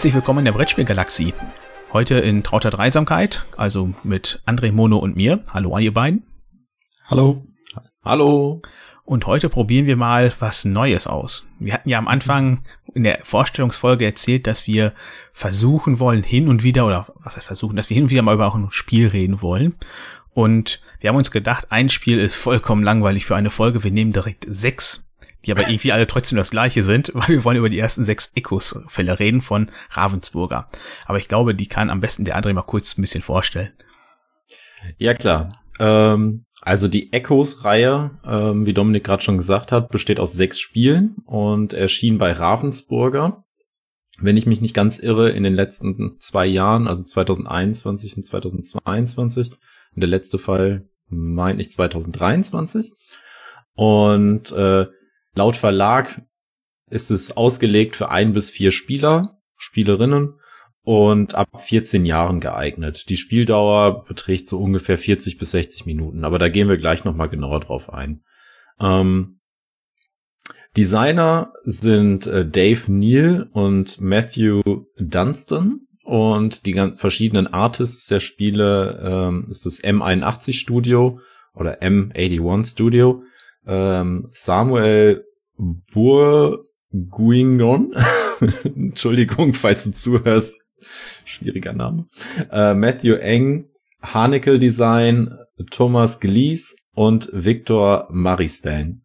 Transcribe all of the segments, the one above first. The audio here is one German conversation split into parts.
Herzlich willkommen in der Brettspielgalaxie. Heute in trauter Dreisamkeit, also mit André Mono und mir. Hallo an ihr beiden. Hallo. Hallo. Und heute probieren wir mal was Neues aus. Wir hatten ja am Anfang in der Vorstellungsfolge erzählt, dass wir versuchen wollen, hin und wieder, oder was heißt versuchen, dass wir hin und wieder mal über ein Spiel reden wollen. Und wir haben uns gedacht, ein Spiel ist vollkommen langweilig für eine Folge. Wir nehmen direkt sechs die aber irgendwie alle trotzdem das gleiche sind, weil wir wollen über die ersten sechs Echos-Fälle reden von Ravensburger. Aber ich glaube, die kann am besten der André mal kurz ein bisschen vorstellen. Ja, klar. Ähm, also die Echos-Reihe, ähm, wie Dominik gerade schon gesagt hat, besteht aus sechs Spielen und erschien bei Ravensburger. Wenn ich mich nicht ganz irre, in den letzten zwei Jahren, also 2021 und 2022. Und der letzte Fall meint ich 2023. Und äh, Laut Verlag ist es ausgelegt für ein bis vier Spieler, Spielerinnen und ab 14 Jahren geeignet. Die Spieldauer beträgt so ungefähr 40 bis 60 Minuten, aber da gehen wir gleich nochmal genauer drauf ein. Ähm, Designer sind äh, Dave Neal und Matthew Dunstan und die verschiedenen Artists der Spiele ähm, ist das M81 Studio oder M81 Studio ähm, Samuel Burguignon, Entschuldigung, falls du zuhörst, schwieriger Name, äh, Matthew Eng, Haneckel Design, Thomas Glees und Victor Maristain.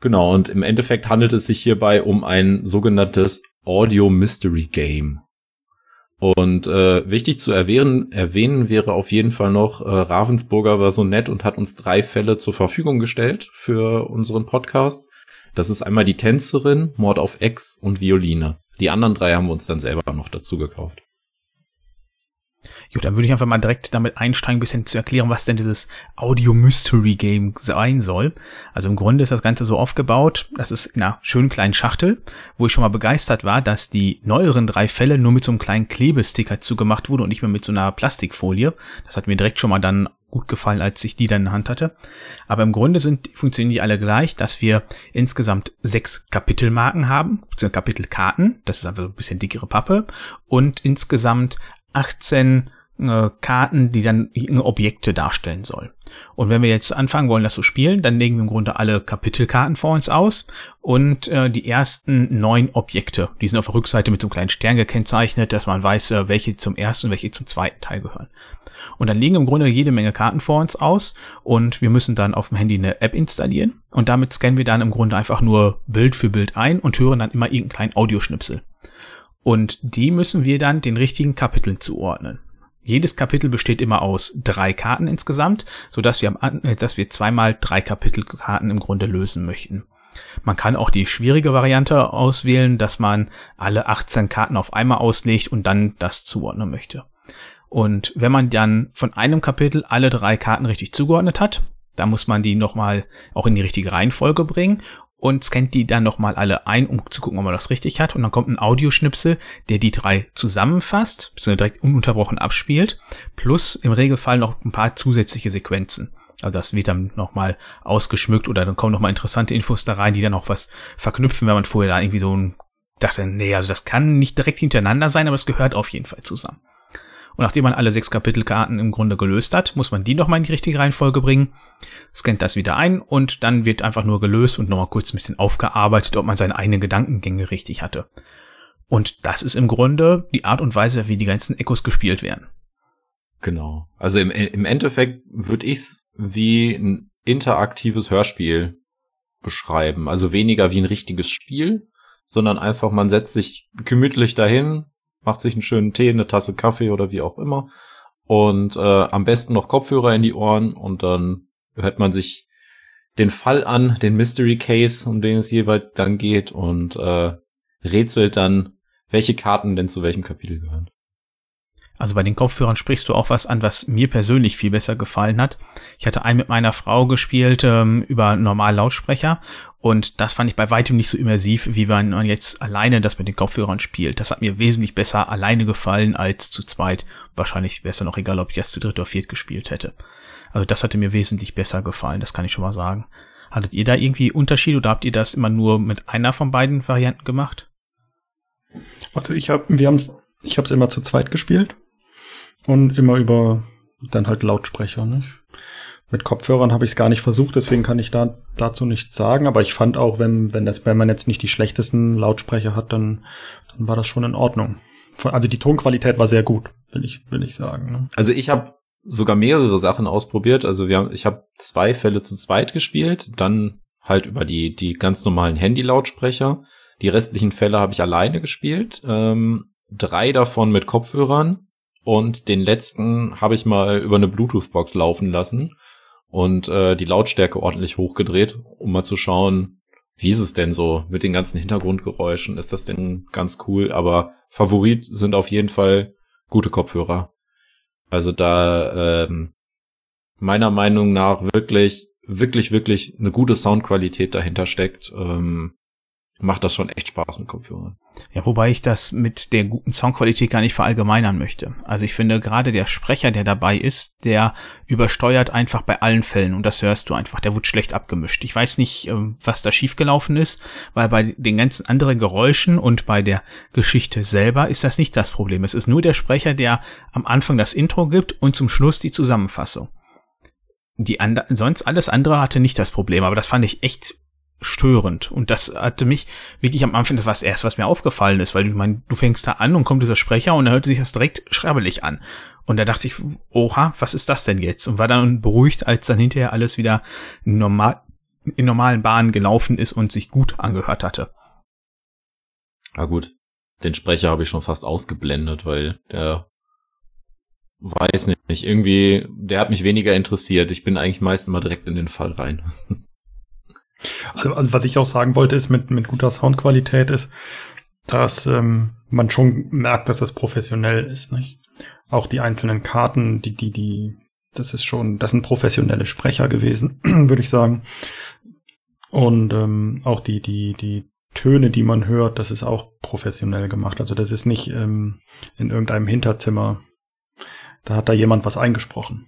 Genau, und im Endeffekt handelt es sich hierbei um ein sogenanntes Audio Mystery Game. Und äh, wichtig zu erwähnen, erwähnen wäre auf jeden Fall noch, äh, Ravensburger war so nett und hat uns drei Fälle zur Verfügung gestellt für unseren Podcast. Das ist einmal die Tänzerin, Mord auf Ex und Violine. Die anderen drei haben wir uns dann selber noch dazu gekauft. Jo, dann würde ich einfach mal direkt damit einsteigen, ein bisschen zu erklären, was denn dieses Audio Mystery Game sein soll. Also im Grunde ist das Ganze so aufgebaut, das ist in einer schönen kleinen Schachtel, wo ich schon mal begeistert war, dass die neueren drei Fälle nur mit so einem kleinen Klebesticker zugemacht wurde und nicht mehr mit so einer Plastikfolie. Das hat mir direkt schon mal dann gut gefallen, als ich die dann in der Hand hatte. Aber im Grunde sind, funktionieren die alle gleich, dass wir insgesamt sechs Kapitelmarken haben, beziehungsweise Kapitelkarten, das ist einfach so ein bisschen dickere Pappe, und insgesamt 18 äh, Karten, die dann Objekte darstellen soll. Und wenn wir jetzt anfangen wollen, das zu spielen, dann legen wir im Grunde alle Kapitelkarten vor uns aus und äh, die ersten neun Objekte, die sind auf der Rückseite mit so einem kleinen Stern gekennzeichnet, dass man weiß, äh, welche zum ersten und welche zum zweiten Teil gehören. Und dann legen im Grunde jede Menge Karten vor uns aus und wir müssen dann auf dem Handy eine App installieren und damit scannen wir dann im Grunde einfach nur Bild für Bild ein und hören dann immer irgendeinen kleinen Audioschnipsel. Und die müssen wir dann den richtigen Kapiteln zuordnen. Jedes Kapitel besteht immer aus drei Karten insgesamt, so dass wir, äh, dass wir zweimal drei Kapitelkarten im Grunde lösen möchten. Man kann auch die schwierige Variante auswählen, dass man alle 18 Karten auf einmal auslegt und dann das zuordnen möchte. Und wenn man dann von einem Kapitel alle drei Karten richtig zugeordnet hat, dann muss man die nochmal auch in die richtige Reihenfolge bringen und scannt die dann nochmal alle ein, um zu gucken, ob man das richtig hat. Und dann kommt ein Audioschnipsel, der die drei zusammenfasst, beziehungsweise direkt ununterbrochen abspielt, plus im Regelfall noch ein paar zusätzliche Sequenzen. Also das wird dann nochmal ausgeschmückt oder dann kommen nochmal interessante Infos da rein, die dann auch was verknüpfen, wenn man vorher da irgendwie so ein dachte, nee, also das kann nicht direkt hintereinander sein, aber es gehört auf jeden Fall zusammen. Und nachdem man alle sechs Kapitelkarten im Grunde gelöst hat, muss man die nochmal in die richtige Reihenfolge bringen, scannt das wieder ein und dann wird einfach nur gelöst und nochmal kurz ein bisschen aufgearbeitet, ob man seine eigenen Gedankengänge richtig hatte. Und das ist im Grunde die Art und Weise, wie die ganzen Echos gespielt werden. Genau. Also im, im Endeffekt würde ich es wie ein interaktives Hörspiel beschreiben. Also weniger wie ein richtiges Spiel, sondern einfach, man setzt sich gemütlich dahin, macht sich einen schönen Tee, eine Tasse Kaffee oder wie auch immer. Und äh, am besten noch Kopfhörer in die Ohren und dann hört man sich den Fall an, den Mystery Case, um den es jeweils dann geht und äh, rätselt dann, welche Karten denn zu welchem Kapitel gehören. Also bei den Kopfhörern sprichst du auch was an, was mir persönlich viel besser gefallen hat. Ich hatte einen mit meiner Frau gespielt ähm, über normal Lautsprecher und das fand ich bei weitem nicht so immersiv, wie wenn man jetzt alleine das mit den Kopfhörern spielt. Das hat mir wesentlich besser alleine gefallen als zu zweit. Wahrscheinlich wäre es dann auch egal, ob ich das zu dritt oder viert gespielt hätte. Also das hatte mir wesentlich besser gefallen, das kann ich schon mal sagen. Hattet ihr da irgendwie Unterschied oder habt ihr das immer nur mit einer von beiden Varianten gemacht? Also ich habe, wir haben's, ich habe es immer zu zweit gespielt und immer über dann halt Lautsprecher. Nicht? Mit Kopfhörern habe ich es gar nicht versucht, deswegen kann ich da dazu nichts sagen. Aber ich fand auch, wenn wenn das, wenn man jetzt nicht die schlechtesten Lautsprecher hat, dann dann war das schon in Ordnung. Also die Tonqualität war sehr gut, will ich will ich sagen. Ne? Also ich habe sogar mehrere Sachen ausprobiert. Also wir haben, ich habe zwei Fälle zu zweit gespielt, dann halt über die die ganz normalen Handy-Lautsprecher. Die restlichen Fälle habe ich alleine gespielt. Ähm, drei davon mit Kopfhörern und den letzten habe ich mal über eine Bluetooth-Box laufen lassen und äh, die Lautstärke ordentlich hochgedreht, um mal zu schauen, wie ist es denn so mit den ganzen Hintergrundgeräuschen? Ist das denn ganz cool? Aber Favorit sind auf jeden Fall gute Kopfhörer. Also da ähm, meiner Meinung nach wirklich, wirklich, wirklich eine gute Soundqualität dahinter steckt. Ähm, macht das schon echt Spaß mit Kopfhörern. Ja, wobei ich das mit der guten Soundqualität gar nicht verallgemeinern möchte. Also ich finde gerade der Sprecher, der dabei ist, der übersteuert einfach bei allen Fällen und das hörst du einfach, der wird schlecht abgemischt. Ich weiß nicht, ähm, was da schiefgelaufen ist, weil bei den ganzen anderen Geräuschen und bei der Geschichte selber ist das nicht das Problem. Es ist nur der Sprecher, der am Anfang das Intro gibt und zum Schluss die Zusammenfassung. Die and sonst alles andere hatte nicht das Problem, aber das fand ich echt störend. Und das hatte mich wirklich am Anfang, das war das erste, was mir aufgefallen ist, weil ich meine, du fängst da an und kommt dieser Sprecher und er hörte sich das direkt schrabbelig an. Und da dachte ich, oha, was ist das denn jetzt? Und war dann beruhigt, als dann hinterher alles wieder normal, in normalen Bahnen gelaufen ist und sich gut angehört hatte. Ja gut, den Sprecher habe ich schon fast ausgeblendet, weil der weiß nicht, irgendwie, der hat mich weniger interessiert. Ich bin eigentlich meist immer direkt in den Fall rein. Also, also was ich auch sagen wollte, ist mit, mit guter Soundqualität ist, dass ähm, man schon merkt, dass das professionell ist, nicht? Auch die einzelnen Karten, die, die, die, das ist schon, das sind professionelle Sprecher gewesen, würde ich sagen. Und ähm, auch die, die, die Töne, die man hört, das ist auch professionell gemacht. Also das ist nicht ähm, in irgendeinem Hinterzimmer. Da hat da jemand was eingesprochen.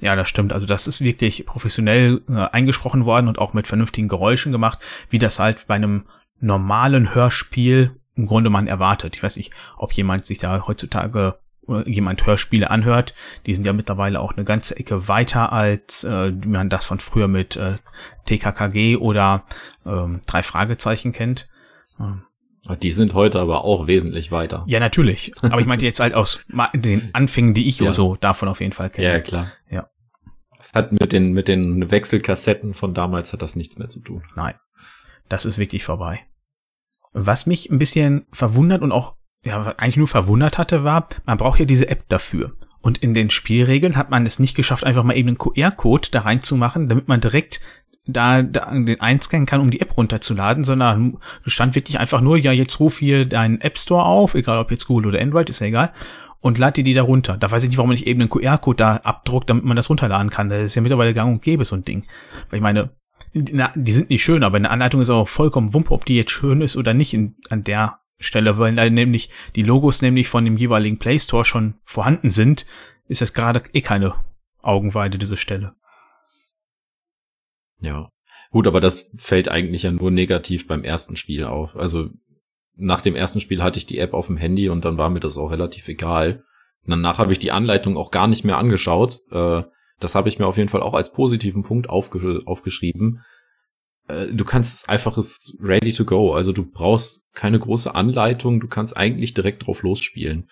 Ja, das stimmt. Also das ist wirklich professionell äh, eingesprochen worden und auch mit vernünftigen Geräuschen gemacht, wie das halt bei einem normalen Hörspiel im Grunde man erwartet. Ich weiß nicht, ob jemand sich da heutzutage oder jemand Hörspiele anhört. Die sind ja mittlerweile auch eine ganze Ecke weiter als äh, man das von früher mit äh, TKKG oder ähm, drei Fragezeichen kennt. Ähm, die sind heute aber auch wesentlich weiter. Ja, natürlich. Aber ich meinte jetzt halt aus den Anfängen, die ich ja. so davon auf jeden Fall kenne. Ja, klar. Das hat mit den, mit den Wechselkassetten von damals hat das nichts mehr zu tun. Nein. Das ist wirklich vorbei. Was mich ein bisschen verwundert und auch, ja, eigentlich nur verwundert hatte, war, man braucht ja diese App dafür. Und in den Spielregeln hat man es nicht geschafft, einfach mal eben einen QR-Code da reinzumachen, damit man direkt da, da den einscannen kann, um die App runterzuladen, sondern stand wirklich einfach nur, ja, jetzt ruf hier deinen App Store auf, egal ob jetzt Google oder Android, ist ja egal, und lad dir die da runter. Da weiß ich nicht, warum man nicht eben einen QR-Code da abdruckt, damit man das runterladen kann. Das ist ja mittlerweile gang und gäbe, so ein Ding. Weil ich meine, na, die sind nicht schön, aber eine Anleitung ist auch vollkommen wumpe, ob die jetzt schön ist oder nicht in, an der Stelle, weil da nämlich die Logos nämlich von dem jeweiligen Play Store schon vorhanden sind, ist das gerade eh keine Augenweide, diese Stelle. Ja. Gut, aber das fällt eigentlich ja nur negativ beim ersten Spiel auf. Also nach dem ersten Spiel hatte ich die App auf dem Handy und dann war mir das auch relativ egal. Und danach habe ich die Anleitung auch gar nicht mehr angeschaut. Äh, das habe ich mir auf jeden Fall auch als positiven Punkt aufge aufgeschrieben. Äh, du kannst einfaches ready to go. Also du brauchst keine große Anleitung. Du kannst eigentlich direkt drauf losspielen.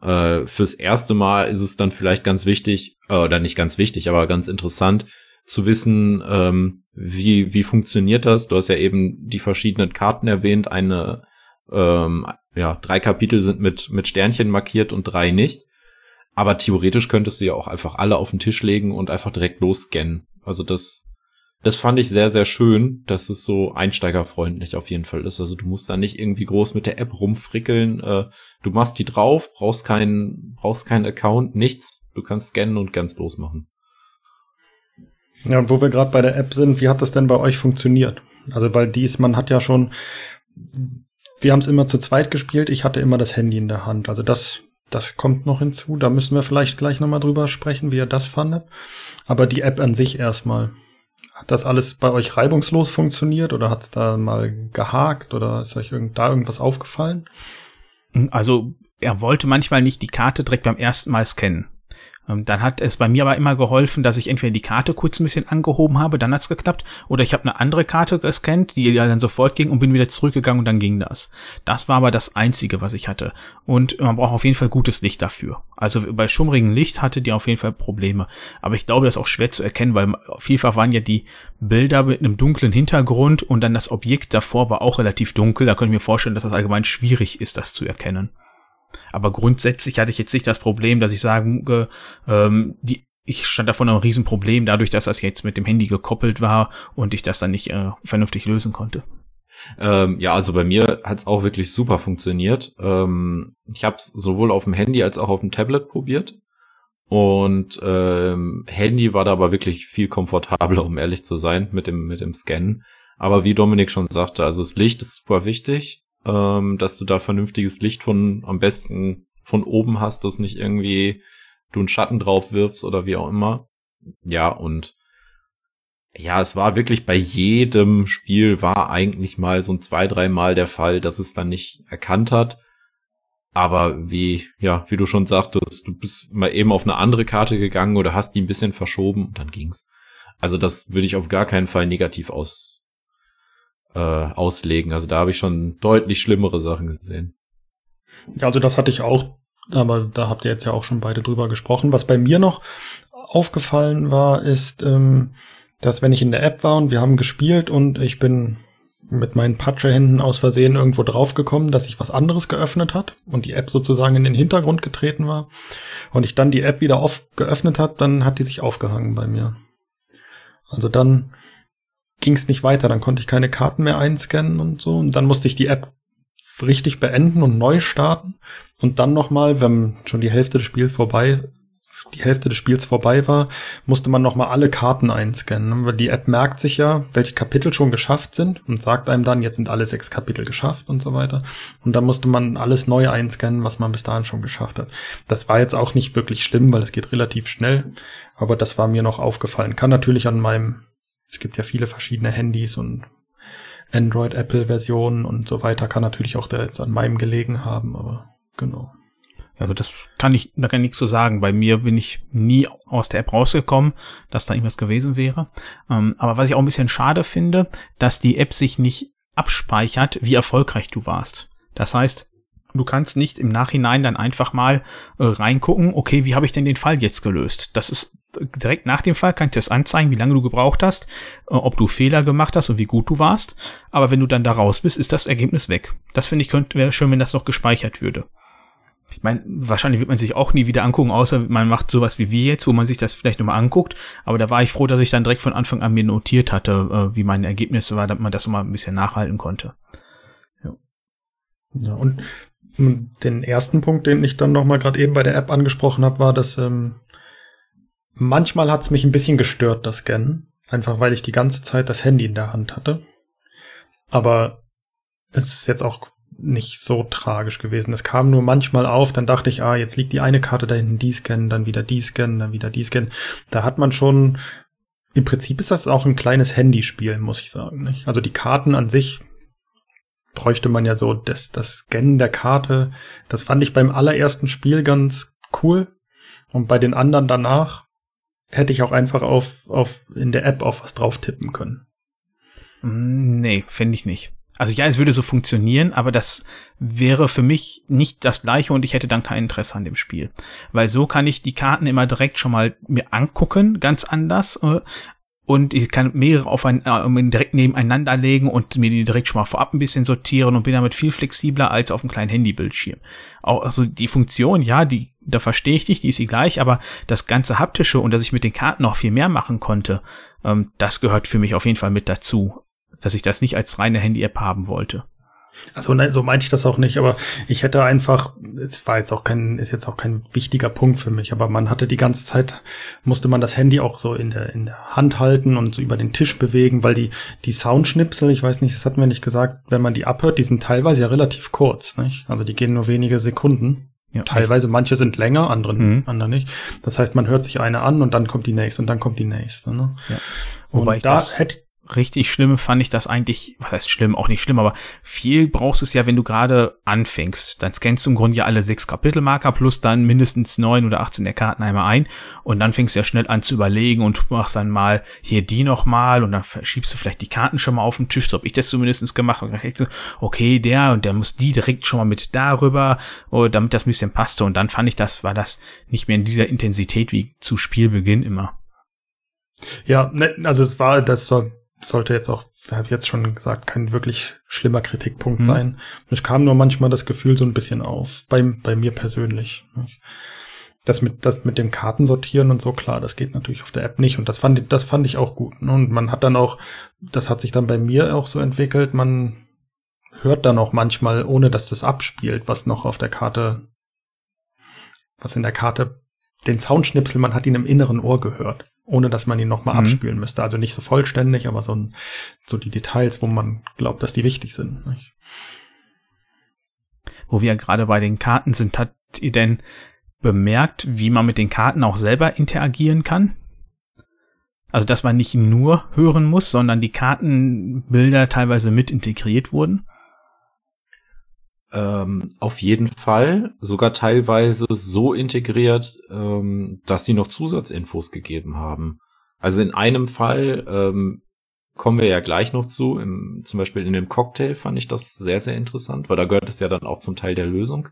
Äh, fürs erste Mal ist es dann vielleicht ganz wichtig, oder nicht ganz wichtig, aber ganz interessant, zu wissen, ähm, wie, wie funktioniert das. Du hast ja eben die verschiedenen Karten erwähnt. Eine, ähm, ja, drei Kapitel sind mit, mit Sternchen markiert und drei nicht. Aber theoretisch könntest du ja auch einfach alle auf den Tisch legen und einfach direkt losscannen. Also das, das fand ich sehr, sehr schön, dass es so einsteigerfreundlich auf jeden Fall ist. Also du musst da nicht irgendwie groß mit der App rumfrickeln. Äh, du machst die drauf, brauchst keinen, brauchst keinen Account, nichts. Du kannst scannen und ganz losmachen. Ja, und wo wir gerade bei der App sind, wie hat das denn bei euch funktioniert? Also, weil dies, man hat ja schon, wir haben es immer zu zweit gespielt, ich hatte immer das Handy in der Hand. Also das, das kommt noch hinzu. Da müssen wir vielleicht gleich nochmal drüber sprechen, wie ihr das fandet. Aber die App an sich erstmal. Hat das alles bei euch reibungslos funktioniert oder hat es da mal gehakt oder ist euch irgend, da irgendwas aufgefallen? Also er wollte manchmal nicht die Karte direkt beim ersten Mal scannen. Ähm, dann hat es bei mir aber immer geholfen, dass ich entweder die Karte kurz ein bisschen angehoben habe, dann hat's geklappt, oder ich habe eine andere Karte gescannt, die ja dann sofort ging und bin wieder zurückgegangen und dann ging das. Das war aber das Einzige, was ich hatte. Und man braucht auf jeden Fall gutes Licht dafür. Also bei schummrigem Licht hatte die auf jeden Fall Probleme. Aber ich glaube, das ist auch schwer zu erkennen, weil vielfach waren ja die Bilder mit einem dunklen Hintergrund und dann das Objekt davor war auch relativ dunkel. Da könnte ich mir vorstellen, dass das allgemein schwierig ist, das zu erkennen. Aber grundsätzlich hatte ich jetzt nicht das Problem, dass ich sage, ähm, die, ich stand davon ein Riesenproblem, dadurch, dass das jetzt mit dem Handy gekoppelt war und ich das dann nicht äh, vernünftig lösen konnte. Ähm, ja, also bei mir hat's auch wirklich super funktioniert. Ähm, ich habe es sowohl auf dem Handy als auch auf dem Tablet probiert. Und ähm, Handy war da aber wirklich viel komfortabler, um ehrlich zu sein, mit dem, mit dem Scannen. Aber wie Dominik schon sagte, also das Licht ist super wichtig ähm, dass du da vernünftiges Licht von am besten von oben hast, dass nicht irgendwie du einen Schatten drauf wirfst oder wie auch immer. Ja, und ja, es war wirklich bei jedem Spiel war eigentlich mal so ein zwei, drei Mal der Fall, dass es dann nicht erkannt hat. Aber wie, ja, wie du schon sagtest, du bist mal eben auf eine andere Karte gegangen oder hast die ein bisschen verschoben und dann ging's. Also das würde ich auf gar keinen Fall negativ aus, äh, auslegen. Also da habe ich schon deutlich schlimmere Sachen gesehen. Ja, also das hatte ich auch, aber da habt ihr jetzt ja auch schon beide drüber gesprochen. Was bei mir noch aufgefallen war, ist, ähm, dass wenn ich in der App war und wir haben gespielt und ich bin mit meinen Patschehänden aus Versehen irgendwo draufgekommen, dass sich was anderes geöffnet hat und die App sozusagen in den Hintergrund getreten war und ich dann die App wieder oft geöffnet hat, dann hat die sich aufgehangen bei mir. Also dann ging es nicht weiter. Dann konnte ich keine Karten mehr einscannen und so. Und dann musste ich die App richtig beenden und neu starten. Und dann nochmal, wenn schon die Hälfte des Spiels vorbei, die Hälfte des Spiels vorbei war, musste man nochmal alle Karten einscannen. Weil die App merkt sich ja, welche Kapitel schon geschafft sind und sagt einem dann, jetzt sind alle sechs Kapitel geschafft und so weiter. Und dann musste man alles neu einscannen, was man bis dahin schon geschafft hat. Das war jetzt auch nicht wirklich schlimm, weil es geht relativ schnell. Aber das war mir noch aufgefallen. Kann natürlich an meinem es gibt ja viele verschiedene Handys und Android, Apple-Versionen und so weiter. Kann natürlich auch da jetzt an meinem gelegen haben, aber genau. Also das kann ich, da kann ich nichts zu sagen. Bei mir bin ich nie aus der App rausgekommen, dass da irgendwas gewesen wäre. Ähm, aber was ich auch ein bisschen schade finde, dass die App sich nicht abspeichert, wie erfolgreich du warst. Das heißt, du kannst nicht im Nachhinein dann einfach mal äh, reingucken, okay, wie habe ich denn den Fall jetzt gelöst? Das ist direkt nach dem Fall kann ich das anzeigen, wie lange du gebraucht hast, äh, ob du Fehler gemacht hast und wie gut du warst. Aber wenn du dann da raus bist, ist das Ergebnis weg. Das finde ich könnte wäre schön, wenn das noch gespeichert würde. Ich meine, wahrscheinlich wird man sich auch nie wieder angucken, außer man macht sowas wie wir jetzt, wo man sich das vielleicht nochmal anguckt. Aber da war ich froh, dass ich dann direkt von Anfang an mir notiert hatte, äh, wie meine Ergebnisse war, damit man das mal ein bisschen nachhalten konnte. Ja, ja und den ersten Punkt, den ich dann nochmal gerade eben bei der App angesprochen habe, war, dass ähm, Manchmal hat's mich ein bisschen gestört, das Scannen. Einfach weil ich die ganze Zeit das Handy in der Hand hatte. Aber es ist jetzt auch nicht so tragisch gewesen. Es kam nur manchmal auf, dann dachte ich, ah, jetzt liegt die eine Karte da hinten, die scannen, dann wieder die scannen, dann wieder die scannen. Da hat man schon, im Prinzip ist das auch ein kleines Handyspiel, muss ich sagen. Nicht? Also die Karten an sich bräuchte man ja so, das, das Scannen der Karte, das fand ich beim allerersten Spiel ganz cool. Und bei den anderen danach hätte ich auch einfach auf, auf in der App auf was drauf tippen können. Mm, nee, finde ich nicht. Also ja, es würde so funktionieren, aber das wäre für mich nicht das gleiche und ich hätte dann kein Interesse an dem Spiel. Weil so kann ich die Karten immer direkt schon mal mir angucken, ganz anders. Und ich kann mehrere auf ein, äh, direkt nebeneinander legen und mir die direkt schon mal vorab ein bisschen sortieren und bin damit viel flexibler als auf einem kleinen Handybildschirm. Auch also die Funktion, ja, die da verstehe ich dich, die ist die gleich, aber das ganze haptische und dass ich mit den Karten noch viel mehr machen konnte, ähm, das gehört für mich auf jeden Fall mit dazu, dass ich das nicht als reine Handy-App haben wollte. Also nein, so meinte ich das auch nicht, aber ich hätte einfach, es war jetzt auch kein, ist jetzt auch kein wichtiger Punkt für mich, aber man hatte die ganze Zeit, musste man das Handy auch so in der, in der Hand halten und so über den Tisch bewegen, weil die, die Soundschnipsel, ich weiß nicht, das hatten wir nicht gesagt, wenn man die abhört, die sind teilweise ja relativ kurz, nicht? Also die gehen nur wenige Sekunden. Ja, Teilweise echt? manche sind länger, andere, mhm. andere nicht. Das heißt, man hört sich eine an und dann kommt die nächste und dann kommt die nächste. Ne? Ja. Wobei und ich da hätte richtig schlimm fand ich das eigentlich, was heißt schlimm, auch nicht schlimm, aber viel brauchst es ja, wenn du gerade anfängst. Dann scannst du im Grunde ja alle sechs Kapitelmarker plus dann mindestens neun oder 18 der Karten einmal ein und dann fängst du ja schnell an zu überlegen und machst dann mal hier die nochmal und dann verschiebst du vielleicht die Karten schon mal auf den Tisch, so habe ich das zumindest gemacht und dann du, okay, der und der muss die direkt schon mal mit darüber, oh, damit das ein bisschen passte und dann fand ich das, war das nicht mehr in dieser Intensität wie zu Spielbeginn immer. Ja, ne, also es war, das soll, sollte jetzt auch, habe ich jetzt schon gesagt, kein wirklich schlimmer Kritikpunkt hm. sein. Es kam nur manchmal das Gefühl so ein bisschen auf, bei, bei mir persönlich. Das mit, das mit dem Kartensortieren und so, klar, das geht natürlich auf der App nicht. Und das fand, das fand ich auch gut. Ne? Und man hat dann auch, das hat sich dann bei mir auch so entwickelt, man hört dann auch manchmal, ohne dass das abspielt, was noch auf der Karte, was in der Karte, den Soundschnipsel, man hat ihn im inneren Ohr gehört ohne dass man ihn nochmal mhm. abspielen müsste. Also nicht so vollständig, aber so, ein, so die Details, wo man glaubt, dass die wichtig sind. Nicht? Wo wir gerade bei den Karten sind, hat ihr denn bemerkt, wie man mit den Karten auch selber interagieren kann? Also, dass man nicht nur hören muss, sondern die Kartenbilder teilweise mit integriert wurden? Ähm, auf jeden Fall, sogar teilweise so integriert, ähm, dass sie noch Zusatzinfos gegeben haben. Also in einem Fall ähm, kommen wir ja gleich noch zu. Im, zum Beispiel in dem Cocktail fand ich das sehr, sehr interessant, weil da gehört es ja dann auch zum Teil der Lösung.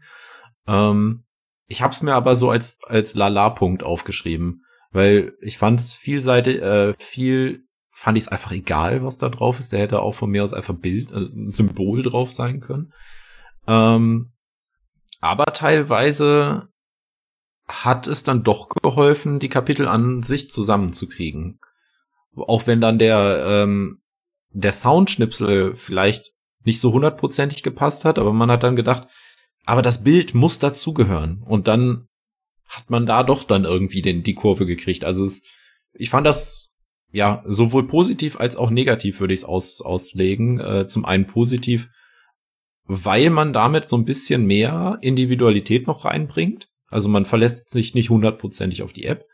Ähm, ich habe es mir aber so als als Lala-Punkt aufgeschrieben, weil ich fand es vielseitig, äh, viel fand ich es einfach egal, was da drauf ist. Der hätte auch von mir aus einfach Bild, äh, Symbol drauf sein können. Ähm, aber teilweise hat es dann doch geholfen, die Kapitel an sich zusammenzukriegen. Auch wenn dann der, ähm, der Soundschnipsel vielleicht nicht so hundertprozentig gepasst hat, aber man hat dann gedacht, aber das Bild muss dazugehören. Und dann hat man da doch dann irgendwie den, die Kurve gekriegt. Also es, ich fand das ja sowohl positiv als auch negativ würde ich es aus, auslegen. Äh, zum einen positiv, weil man damit so ein bisschen mehr Individualität noch reinbringt. Also man verlässt sich nicht hundertprozentig auf die App.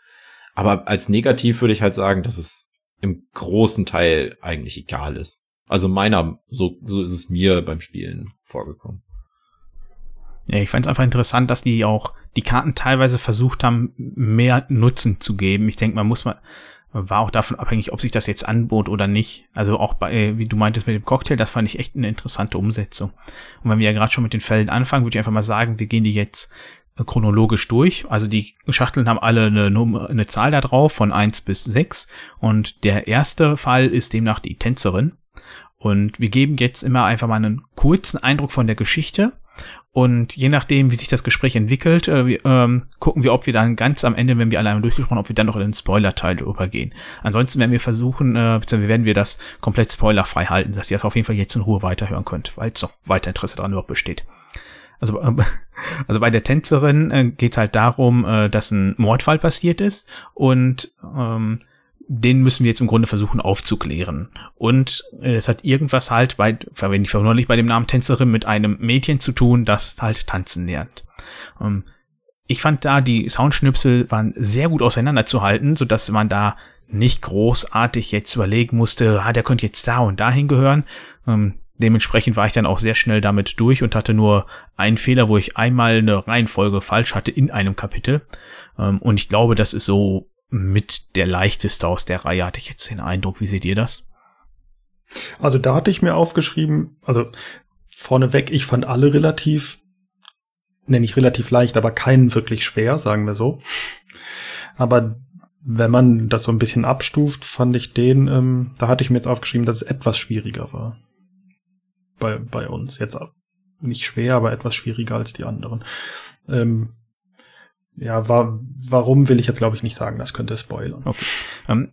Aber als negativ würde ich halt sagen, dass es im großen Teil eigentlich egal ist. Also meiner, so, so ist es mir beim Spielen vorgekommen. Ja, ich fand es einfach interessant, dass die auch die Karten teilweise versucht haben, mehr Nutzen zu geben. Ich denke, man muss mal, war auch davon abhängig, ob sich das jetzt anbot oder nicht. Also auch bei, äh, wie du meintest mit dem Cocktail, das fand ich echt eine interessante Umsetzung. Und wenn wir ja gerade schon mit den Fällen anfangen, würde ich einfach mal sagen, wir gehen die jetzt äh, chronologisch durch. Also die Schachteln haben alle eine, Nummer, eine Zahl da drauf von eins bis sechs und der erste Fall ist demnach die Tänzerin. Und wir geben jetzt immer einfach mal einen kurzen Eindruck von der Geschichte und je nachdem, wie sich das Gespräch entwickelt, äh, wir, ähm, gucken wir, ob wir dann ganz am Ende, wenn wir alle einmal durchgesprochen haben, ob wir dann noch in den Spoiler-Teil übergehen. Ansonsten werden wir versuchen, äh, beziehungsweise werden wir das komplett spoilerfrei halten, dass ihr das auf jeden Fall jetzt in Ruhe weiterhören könnt, weil es noch weiter Interesse daran überhaupt besteht. Also, äh, also bei der Tänzerin äh, geht es halt darum, äh, dass ein Mordfall passiert ist und ähm, den müssen wir jetzt im Grunde versuchen aufzuklären. Und äh, es hat irgendwas halt bei, verwende ich verwunderlich bei dem Namen Tänzerin, mit einem Mädchen zu tun, das halt tanzen lernt. Ähm, ich fand da, die Soundschnipsel waren sehr gut auseinanderzuhalten, so dass man da nicht großartig jetzt überlegen musste, ah, der könnte jetzt da und dahin gehören. Ähm, dementsprechend war ich dann auch sehr schnell damit durch und hatte nur einen Fehler, wo ich einmal eine Reihenfolge falsch hatte in einem Kapitel. Ähm, und ich glaube, das ist so mit der leichteste aus der Reihe, hatte ich jetzt den Eindruck. Wie seht ihr das? Also da hatte ich mir aufgeschrieben, also vorneweg, ich fand alle relativ, nenne ich relativ leicht, aber keinen wirklich schwer, sagen wir so. Aber wenn man das so ein bisschen abstuft, fand ich den, ähm, da hatte ich mir jetzt aufgeschrieben, dass es etwas schwieriger war. Bei, bei uns. Jetzt nicht schwer, aber etwas schwieriger als die anderen. Ähm, ja, war, warum will ich jetzt glaube ich nicht sagen, das könnte spoilern. Okay. Ähm,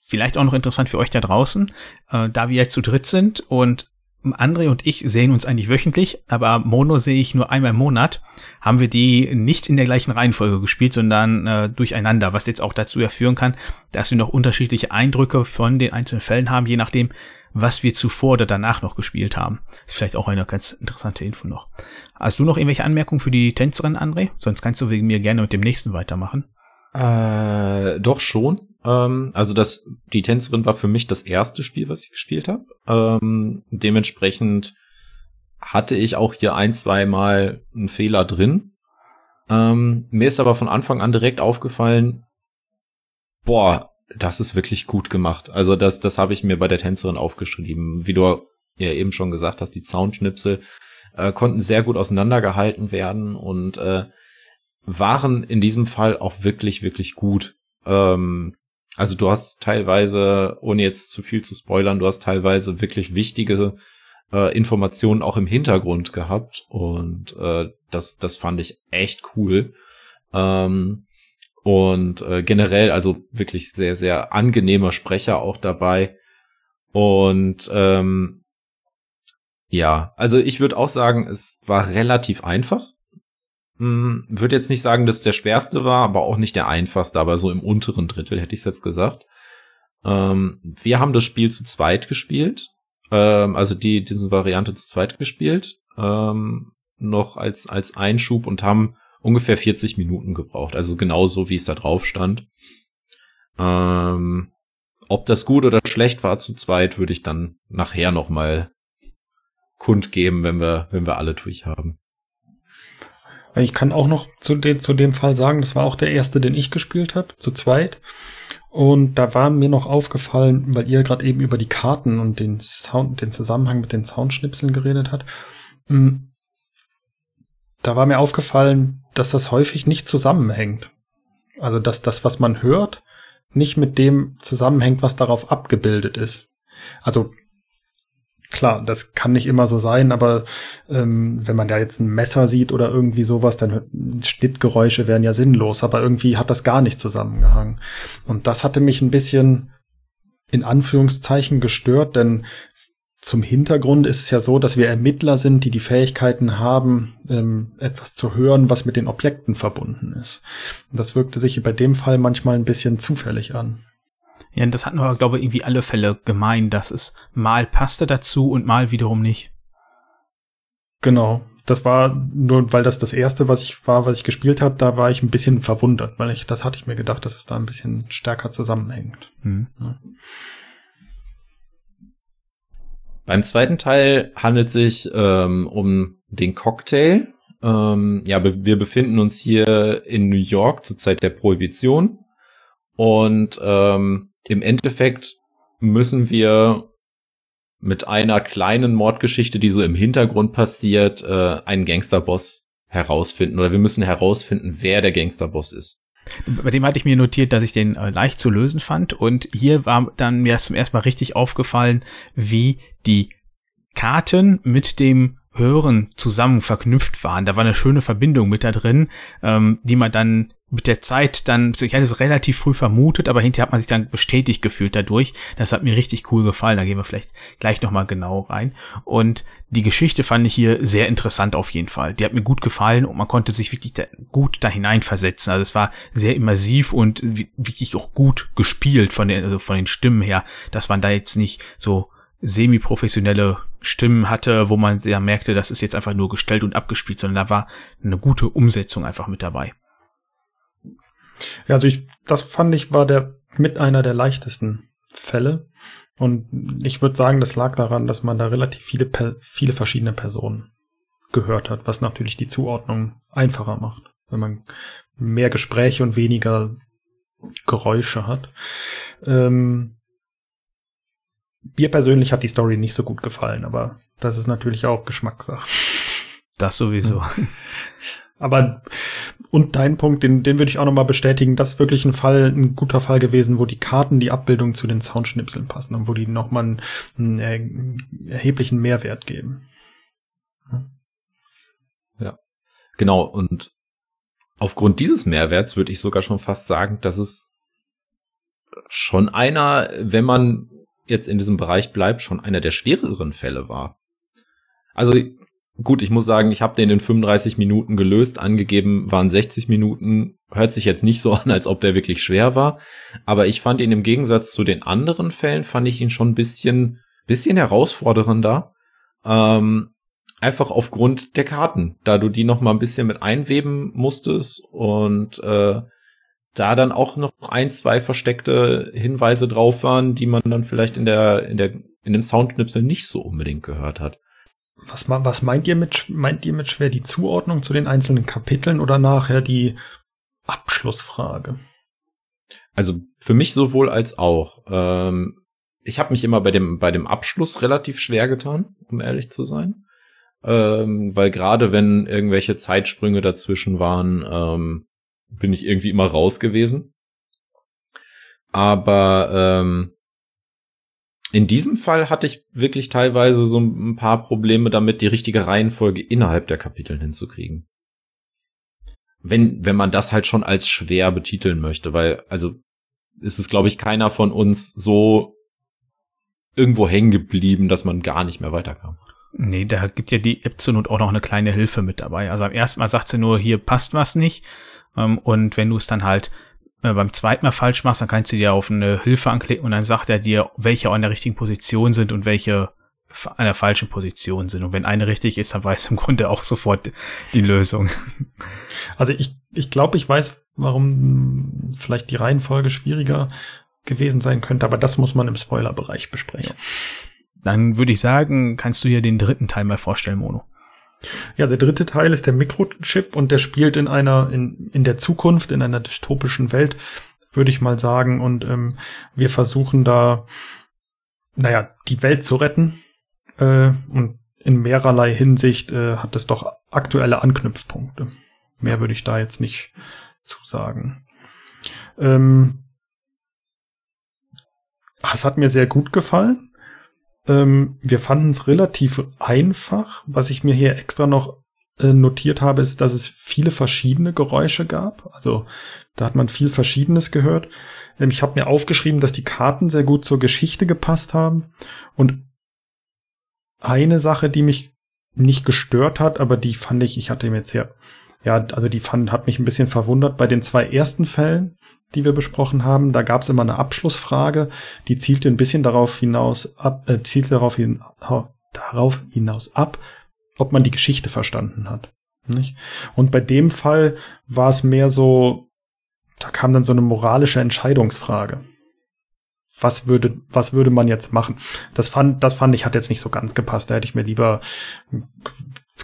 vielleicht auch noch interessant für euch da draußen, äh, da wir jetzt zu dritt sind und André und ich sehen uns eigentlich wöchentlich, aber Mono sehe ich nur einmal im Monat, haben wir die nicht in der gleichen Reihenfolge gespielt, sondern äh, durcheinander, was jetzt auch dazu ja führen kann, dass wir noch unterschiedliche Eindrücke von den einzelnen Fällen haben, je nachdem, was wir zuvor oder danach noch gespielt haben. Ist vielleicht auch eine ganz interessante Info noch. Hast du noch irgendwelche Anmerkungen für die Tänzerin, André? Sonst kannst du wegen mir gerne mit dem nächsten weitermachen. Äh, doch schon. Ähm, also das, die Tänzerin war für mich das erste Spiel, was ich gespielt habe. Ähm, dementsprechend hatte ich auch hier ein, zwei Mal einen Fehler drin. Ähm, mir ist aber von Anfang an direkt aufgefallen, boah, das ist wirklich gut gemacht. Also das, das habe ich mir bei der Tänzerin aufgeschrieben. Wie du ja eben schon gesagt hast, die Soundschnipsel äh, konnten sehr gut auseinandergehalten werden und äh, waren in diesem Fall auch wirklich, wirklich gut. Ähm, also du hast teilweise, ohne jetzt zu viel zu spoilern, du hast teilweise wirklich wichtige äh, Informationen auch im Hintergrund gehabt und äh, das, das fand ich echt cool. Ähm, und äh, generell also wirklich sehr, sehr angenehmer Sprecher auch dabei. Und ähm, ja, also ich würde auch sagen, es war relativ einfach. Hm, würde jetzt nicht sagen, dass es der schwerste war, aber auch nicht der einfachste, aber so im unteren Drittel hätte ich es jetzt gesagt. Ähm, wir haben das Spiel zu zweit gespielt, ähm, also die diese Variante zu zweit gespielt, ähm, noch als als Einschub und haben ungefähr 40 Minuten gebraucht, also genauso wie es da drauf stand. Ähm, ob das gut oder schlecht war zu zweit, würde ich dann nachher noch mal kundgeben, wenn wir, wenn wir alle durch haben. Ich kann auch noch zu, de zu dem Fall sagen, das war auch der erste, den ich gespielt habe, zu zweit. Und da war mir noch aufgefallen, weil ihr gerade eben über die Karten und den Sound, den Zusammenhang mit den Soundschnipseln geredet hat. Hm, da war mir aufgefallen, dass das häufig nicht zusammenhängt. Also, dass das, was man hört, nicht mit dem zusammenhängt, was darauf abgebildet ist. Also Klar, das kann nicht immer so sein, aber ähm, wenn man da jetzt ein Messer sieht oder irgendwie sowas, dann Schnittgeräusche wären ja sinnlos, aber irgendwie hat das gar nicht zusammengehangen. Und das hatte mich ein bisschen in Anführungszeichen gestört, denn zum Hintergrund ist es ja so, dass wir Ermittler sind, die die Fähigkeiten haben, ähm, etwas zu hören, was mit den Objekten verbunden ist. Und das wirkte sich bei dem Fall manchmal ein bisschen zufällig an. Ja, das hatten wir, glaube ich, irgendwie alle Fälle gemein, dass es mal passte dazu und mal wiederum nicht. Genau. Das war nur, weil das das erste, was ich war, was ich gespielt habe, da war ich ein bisschen verwundert, weil ich, das hatte ich mir gedacht, dass es da ein bisschen stärker zusammenhängt. Mhm. Ja. Beim zweiten Teil handelt sich ähm, um den Cocktail. Ähm, ja, wir befinden uns hier in New York zur Zeit der Prohibition und ähm, im Endeffekt müssen wir mit einer kleinen Mordgeschichte, die so im Hintergrund passiert, äh, einen Gangsterboss herausfinden oder wir müssen herausfinden, wer der Gangsterboss ist. Bei dem hatte ich mir notiert, dass ich den äh, leicht zu lösen fand und hier war dann mir zum ersten Mal richtig aufgefallen, wie die Karten mit dem Hören zusammen verknüpft waren. Da war eine schöne Verbindung mit da drin, ähm, die man dann mit der Zeit dann, ich hatte es relativ früh vermutet, aber hinterher hat man sich dann bestätigt gefühlt dadurch. Das hat mir richtig cool gefallen. Da gehen wir vielleicht gleich nochmal genau rein. Und die Geschichte fand ich hier sehr interessant auf jeden Fall. Die hat mir gut gefallen und man konnte sich wirklich da, gut da hineinversetzen. Also es war sehr immersiv und wirklich auch gut gespielt von den, also von den Stimmen her, dass man da jetzt nicht so semi-professionelle Stimmen hatte, wo man sehr merkte, das ist jetzt einfach nur gestellt und abgespielt, sondern da war eine gute Umsetzung einfach mit dabei. Ja, also ich, das fand ich war der mit einer der leichtesten Fälle. Und ich würde sagen, das lag daran, dass man da relativ viele, viele verschiedene Personen gehört hat, was natürlich die Zuordnung einfacher macht, wenn man mehr Gespräche und weniger Geräusche hat. Ähm, mir persönlich hat die Story nicht so gut gefallen, aber das ist natürlich auch Geschmackssache. Das sowieso. Aber und dein Punkt, den, den würde ich auch nochmal bestätigen, das ist wirklich ein Fall, ein guter Fall gewesen, wo die Karten, die Abbildung zu den Soundschnipseln passen und wo die nochmal einen, einen erheblichen Mehrwert geben. Ja, genau. Und aufgrund dieses Mehrwerts würde ich sogar schon fast sagen, dass es schon einer, wenn man jetzt in diesem Bereich bleibt, schon einer der schwereren Fälle war. Also Gut, ich muss sagen, ich habe den in 35 Minuten gelöst, angegeben waren 60 Minuten. Hört sich jetzt nicht so an, als ob der wirklich schwer war. Aber ich fand ihn im Gegensatz zu den anderen Fällen, fand ich ihn schon ein bisschen, bisschen herausfordernder. Ähm, einfach aufgrund der Karten, da du die noch mal ein bisschen mit einweben musstest und äh, da dann auch noch ein, zwei versteckte Hinweise drauf waren, die man dann vielleicht in der, in der, in dem Soundknipsel nicht so unbedingt gehört hat. Was, was meint ihr mit, meint ihr mit schwer die Zuordnung zu den einzelnen Kapiteln oder nachher die Abschlussfrage? Also für mich sowohl als auch. Ähm, ich habe mich immer bei dem, bei dem Abschluss relativ schwer getan, um ehrlich zu sein. Ähm, weil gerade wenn irgendwelche Zeitsprünge dazwischen waren, ähm, bin ich irgendwie immer raus gewesen. Aber ähm, in diesem Fall hatte ich wirklich teilweise so ein paar Probleme damit, die richtige Reihenfolge innerhalb der Kapitel hinzukriegen. Wenn, wenn man das halt schon als schwer betiteln möchte, weil, also, ist es, glaube ich, keiner von uns so irgendwo hängen geblieben, dass man gar nicht mehr weiterkam. Nee, da gibt ja die App zur Not auch noch eine kleine Hilfe mit dabei. Also am ersten Mal sagt sie nur, hier passt was nicht. Ähm, und wenn du es dann halt äh, beim zweiten Mal falsch machst, dann kannst du dir auf eine Hilfe anklicken und dann sagt er dir, welche an der richtigen Position sind und welche an der falschen Position sind. Und wenn eine richtig ist, dann weiß im Grunde auch sofort die Lösung. Also ich, ich glaube, ich weiß, warum vielleicht die Reihenfolge schwieriger gewesen sein könnte, aber das muss man im Spoilerbereich besprechen. Dann würde ich sagen, kannst du dir den dritten Teil mal vorstellen, Mono. Ja, der dritte Teil ist der Mikrochip und der spielt in einer, in, in der Zukunft, in einer dystopischen Welt, würde ich mal sagen. Und ähm, wir versuchen da, naja, die Welt zu retten. Äh, und in mehrerlei Hinsicht äh, hat es doch aktuelle Anknüpfpunkte. Mehr würde ich da jetzt nicht zu sagen. Ähm, es hat mir sehr gut gefallen. Ähm, wir fanden es relativ einfach. Was ich mir hier extra noch äh, notiert habe, ist, dass es viele verschiedene Geräusche gab. Also da hat man viel Verschiedenes gehört. Ähm, ich habe mir aufgeschrieben, dass die Karten sehr gut zur Geschichte gepasst haben. Und eine Sache, die mich nicht gestört hat, aber die fand ich, ich hatte mir jetzt hier, ja, also die fand, hat mich ein bisschen verwundert. Bei den zwei ersten Fällen die wir besprochen haben, da gab es immer eine Abschlussfrage, die zielte ein bisschen darauf hinaus ab, äh, zielte darauf, hin, darauf hinaus ab, ob man die Geschichte verstanden hat. Nicht? Und bei dem Fall war es mehr so, da kam dann so eine moralische Entscheidungsfrage. Was würde, was würde man jetzt machen? Das fand, das fand ich, hat jetzt nicht so ganz gepasst. Da hätte ich mir lieber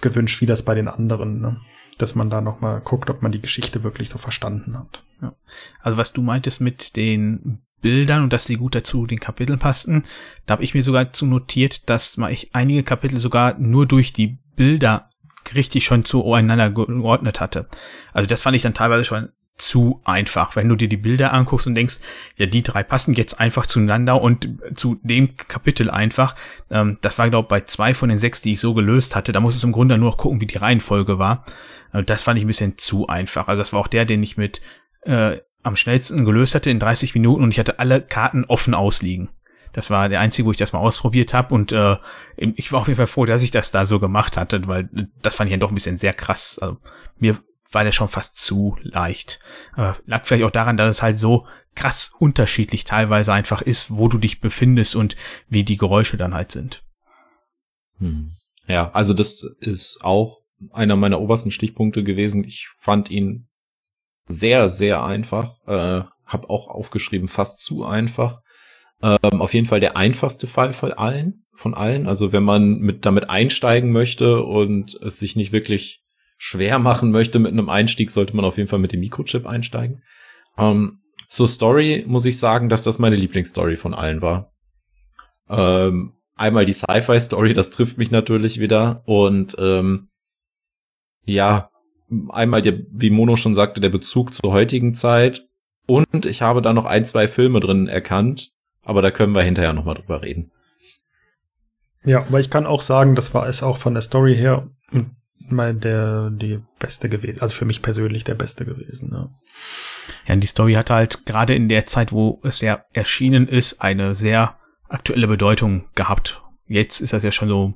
gewünscht, wie das bei den anderen. Ne? Dass man da nochmal guckt, ob man die Geschichte wirklich so verstanden hat. Ja. Also was du meintest mit den Bildern und dass sie gut dazu den Kapiteln passten, da habe ich mir sogar zu notiert, dass ich einige Kapitel sogar nur durch die Bilder richtig schon zueinander geordnet hatte. Also das fand ich dann teilweise schon zu einfach. Wenn du dir die Bilder anguckst und denkst, ja, die drei passen jetzt einfach zueinander und zu dem Kapitel einfach. Ähm, das war, glaube ich, bei zwei von den sechs, die ich so gelöst hatte. Da muss es im Grunde nur noch gucken, wie die Reihenfolge war. Äh, das fand ich ein bisschen zu einfach. Also das war auch der, den ich mit äh, am schnellsten gelöst hatte in 30 Minuten und ich hatte alle Karten offen ausliegen. Das war der einzige, wo ich das mal ausprobiert habe und äh, ich war auf jeden Fall froh, dass ich das da so gemacht hatte, weil das fand ich ja doch ein bisschen sehr krass. Also mir war der schon fast zu leicht. Aber lag vielleicht auch daran, dass es halt so krass unterschiedlich teilweise einfach ist, wo du dich befindest und wie die Geräusche dann halt sind. Hm. Ja, also das ist auch einer meiner obersten Stichpunkte gewesen. Ich fand ihn sehr, sehr einfach. Äh, hab auch aufgeschrieben, fast zu einfach. Ähm, auf jeden Fall der einfachste Fall von allen, von allen. Also wenn man mit damit einsteigen möchte und es sich nicht wirklich schwer machen möchte mit einem Einstieg, sollte man auf jeden Fall mit dem Mikrochip einsteigen. Ähm, zur Story muss ich sagen, dass das meine Lieblingsstory von allen war. Ähm, einmal die Sci-Fi-Story, das trifft mich natürlich wieder. Und ähm, ja, einmal der, wie Mono schon sagte, der Bezug zur heutigen Zeit. Und ich habe da noch ein, zwei Filme drin erkannt, aber da können wir hinterher nochmal drüber reden. Ja, aber ich kann auch sagen, das war es auch von der Story her mal der die beste gewesen, also für mich persönlich der beste gewesen. Ja, ja und die Story hat halt gerade in der Zeit, wo es ja erschienen ist, eine sehr aktuelle Bedeutung gehabt. Jetzt ist das ja schon so,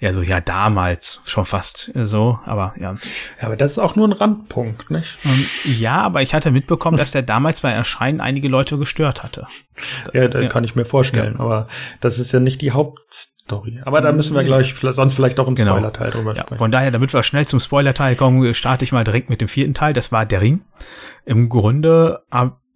ja so, ja, damals schon fast so, aber ja. Ja, aber das ist auch nur ein Randpunkt, nicht? Ähm, ja, aber ich hatte mitbekommen, dass der damals bei Erscheinen einige Leute gestört hatte. Ja, da ja. kann ich mir vorstellen, ja. aber das ist ja nicht die Hauptstory. Aber da müssen wir gleich, sonst vielleicht auch im genau. Spoiler-Teil drüber ja, sprechen. Von daher, damit wir schnell zum Spoiler-Teil kommen, starte ich mal direkt mit dem vierten Teil. Das war der Ring. Im Grunde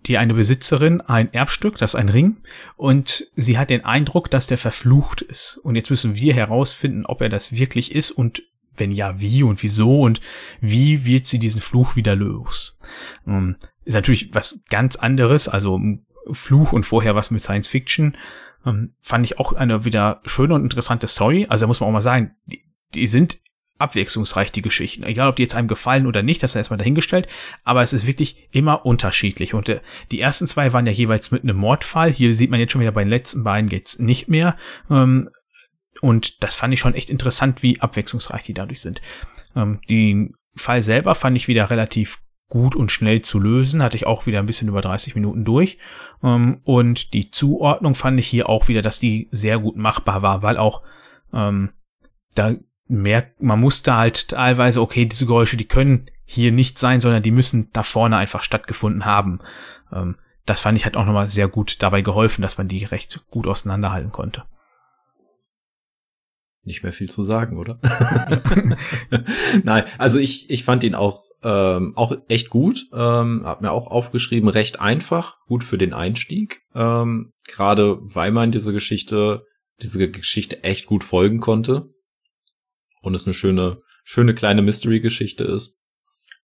die eine Besitzerin ein Erbstück, das ist ein Ring, und sie hat den Eindruck, dass der verflucht ist. Und jetzt müssen wir herausfinden, ob er das wirklich ist und wenn ja, wie und wieso und wie wird sie diesen Fluch wieder los. Ähm, ist natürlich was ganz anderes, also Fluch und vorher was mit Science Fiction. Ähm, fand ich auch eine wieder schöne und interessante Story. Also da muss man auch mal sagen, die, die sind abwechslungsreich, die Geschichten. Egal, ob die jetzt einem gefallen oder nicht, das ist erstmal dahingestellt, aber es ist wirklich immer unterschiedlich. Und äh, die ersten zwei waren ja jeweils mit einem Mordfall. Hier sieht man jetzt schon wieder bei den letzten beiden geht's nicht mehr. Ähm, und das fand ich schon echt interessant, wie abwechslungsreich die dadurch sind. Ähm, den Fall selber fand ich wieder relativ gut und schnell zu lösen, hatte ich auch wieder ein bisschen über 30 Minuten durch. Ähm, und die Zuordnung fand ich hier auch wieder, dass die sehr gut machbar war, weil auch ähm, da merkt, man muss da halt teilweise, okay, diese Geräusche, die können hier nicht sein, sondern die müssen da vorne einfach stattgefunden haben. Ähm, das fand ich halt auch nochmal sehr gut dabei geholfen, dass man die recht gut auseinanderhalten konnte. Nicht mehr viel zu sagen, oder? Nein, also ich, ich fand ihn auch, ähm, auch echt gut. Ähm, hab mir auch aufgeschrieben, recht einfach, gut für den Einstieg. Ähm, Gerade weil man diese Geschichte, diese Geschichte echt gut folgen konnte und es eine schöne, schöne kleine Mystery-Geschichte ist.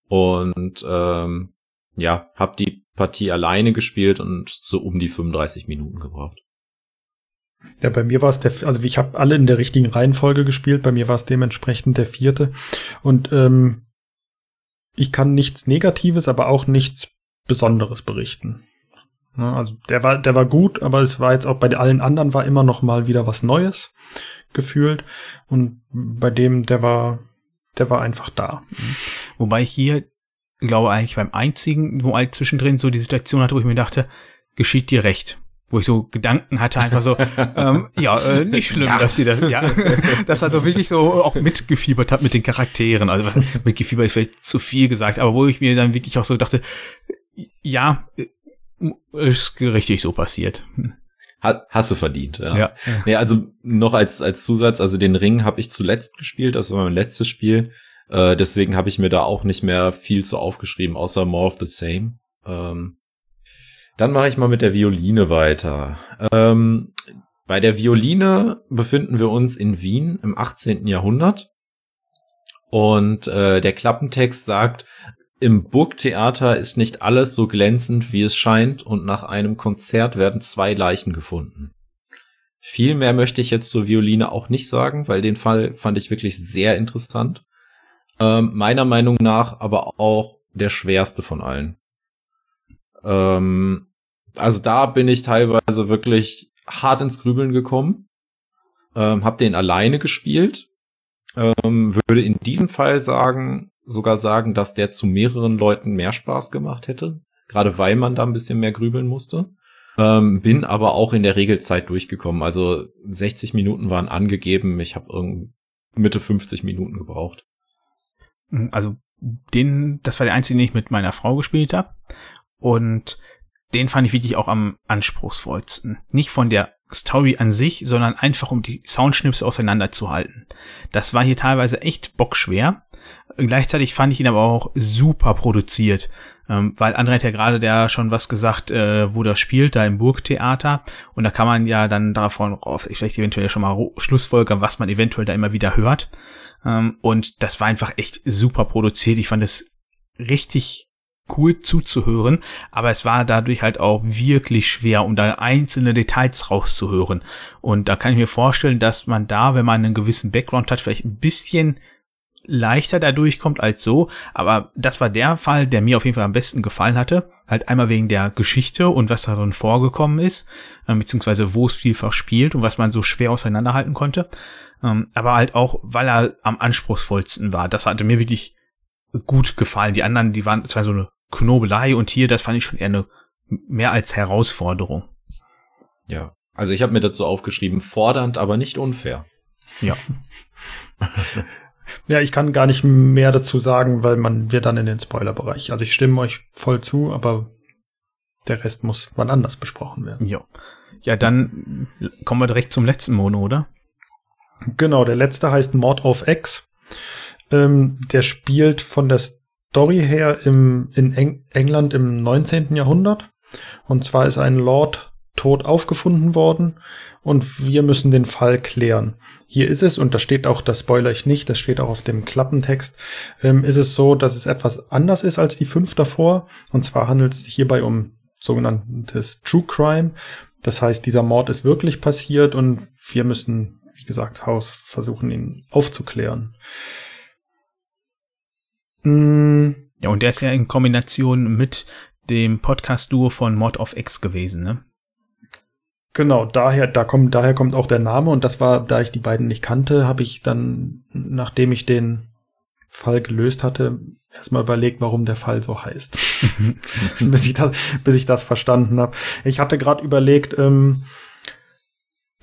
Und ähm, ja, hab die Partie alleine gespielt und so um die 35 Minuten gebraucht. Ja, bei mir war es der, also ich habe alle in der richtigen Reihenfolge gespielt, bei mir war es dementsprechend der vierte. Und ähm, ich kann nichts Negatives, aber auch nichts Besonderes berichten. Also der war, der war gut, aber es war jetzt auch bei allen anderen war immer noch mal wieder was Neues gefühlt. Und bei dem, der war, der war einfach da. Wobei ich hier, glaube eigentlich beim einzigen, wo halt zwischendrin so die Situation hatte, wo ich mir dachte, geschieht dir recht wo ich so Gedanken hatte, einfach so, ähm, ja, äh, nicht schlimm, ja. dass die das, ja, das also wirklich so auch mitgefiebert hat mit den Charakteren. Also was mitgefiebert ist vielleicht zu viel gesagt, aber wo ich mir dann wirklich auch so dachte, ja, ist richtig so passiert. Hat, hast du verdient, ja. ja. Nee, also noch als, als Zusatz, also den Ring habe ich zuletzt gespielt, das war mein letztes Spiel. Äh, deswegen habe ich mir da auch nicht mehr viel zu aufgeschrieben, außer more of the same. Ähm, dann mache ich mal mit der Violine weiter. Ähm, bei der Violine befinden wir uns in Wien im 18. Jahrhundert. Und äh, der Klappentext sagt, im Burgtheater ist nicht alles so glänzend, wie es scheint, und nach einem Konzert werden zwei Leichen gefunden. Viel mehr möchte ich jetzt zur Violine auch nicht sagen, weil den Fall fand ich wirklich sehr interessant. Ähm, meiner Meinung nach aber auch der schwerste von allen. Ähm, also da bin ich teilweise wirklich hart ins Grübeln gekommen. Ähm, hab den alleine gespielt. Ähm, würde in diesem Fall sagen, sogar sagen, dass der zu mehreren Leuten mehr Spaß gemacht hätte. Gerade weil man da ein bisschen mehr grübeln musste. Ähm, bin aber auch in der Regelzeit durchgekommen. Also 60 Minuten waren angegeben. Ich habe Mitte 50 Minuten gebraucht. Also den, das war der einzige, den ich mit meiner Frau gespielt habe. Und den fand ich wirklich auch am anspruchsvollsten. Nicht von der Story an sich, sondern einfach um die Soundschnips auseinanderzuhalten. Das war hier teilweise echt bockschwer. Gleichzeitig fand ich ihn aber auch super produziert. Ähm, weil André hat ja gerade der schon was gesagt, äh, wo das spielt, da im Burgtheater. Und da kann man ja dann davon auf, vielleicht eventuell schon mal Schlussfolgern, was man eventuell da immer wieder hört. Ähm, und das war einfach echt super produziert. Ich fand es richtig cool zuzuhören, aber es war dadurch halt auch wirklich schwer, um da einzelne Details rauszuhören. Und da kann ich mir vorstellen, dass man da, wenn man einen gewissen Background hat, vielleicht ein bisschen leichter da durchkommt als so. Aber das war der Fall, der mir auf jeden Fall am besten gefallen hatte. Halt einmal wegen der Geschichte und was da drin vorgekommen ist, äh, beziehungsweise wo es vielfach spielt und was man so schwer auseinanderhalten konnte. Ähm, aber halt auch, weil er am anspruchsvollsten war. Das hatte mir wirklich gut gefallen. Die anderen, die waren zwar so eine Knobelei und hier, das fand ich schon eher eine mehr als Herausforderung. Ja, also ich habe mir dazu aufgeschrieben, fordernd, aber nicht unfair. Ja. ja, ich kann gar nicht mehr dazu sagen, weil man wird dann in den Spoilerbereich. Also ich stimme euch voll zu, aber der Rest muss wann anders besprochen werden. Ja. Ja, dann kommen wir direkt zum letzten Mono, oder? Genau, der letzte heißt Mord of X. Ähm, der spielt von der Story her im, in Eng England im 19. Jahrhundert. Und zwar ist ein Lord tot aufgefunden worden und wir müssen den Fall klären. Hier ist es, und da steht auch, das spoiler ich nicht, das steht auch auf dem Klappentext, ähm, ist es so, dass es etwas anders ist als die fünf davor. Und zwar handelt es sich hierbei um sogenanntes True Crime. Das heißt, dieser Mord ist wirklich passiert und wir müssen, wie gesagt, Haus versuchen, ihn aufzuklären. Mm. Ja, und der ist ja in Kombination mit dem Podcast-Duo von Mod of X gewesen, ne? Genau, daher, da kommt, daher kommt auch der Name und das war, da ich die beiden nicht kannte, habe ich dann, nachdem ich den Fall gelöst hatte, erstmal überlegt, warum der Fall so heißt. bis, ich das, bis ich das verstanden habe. Ich hatte gerade überlegt, ähm,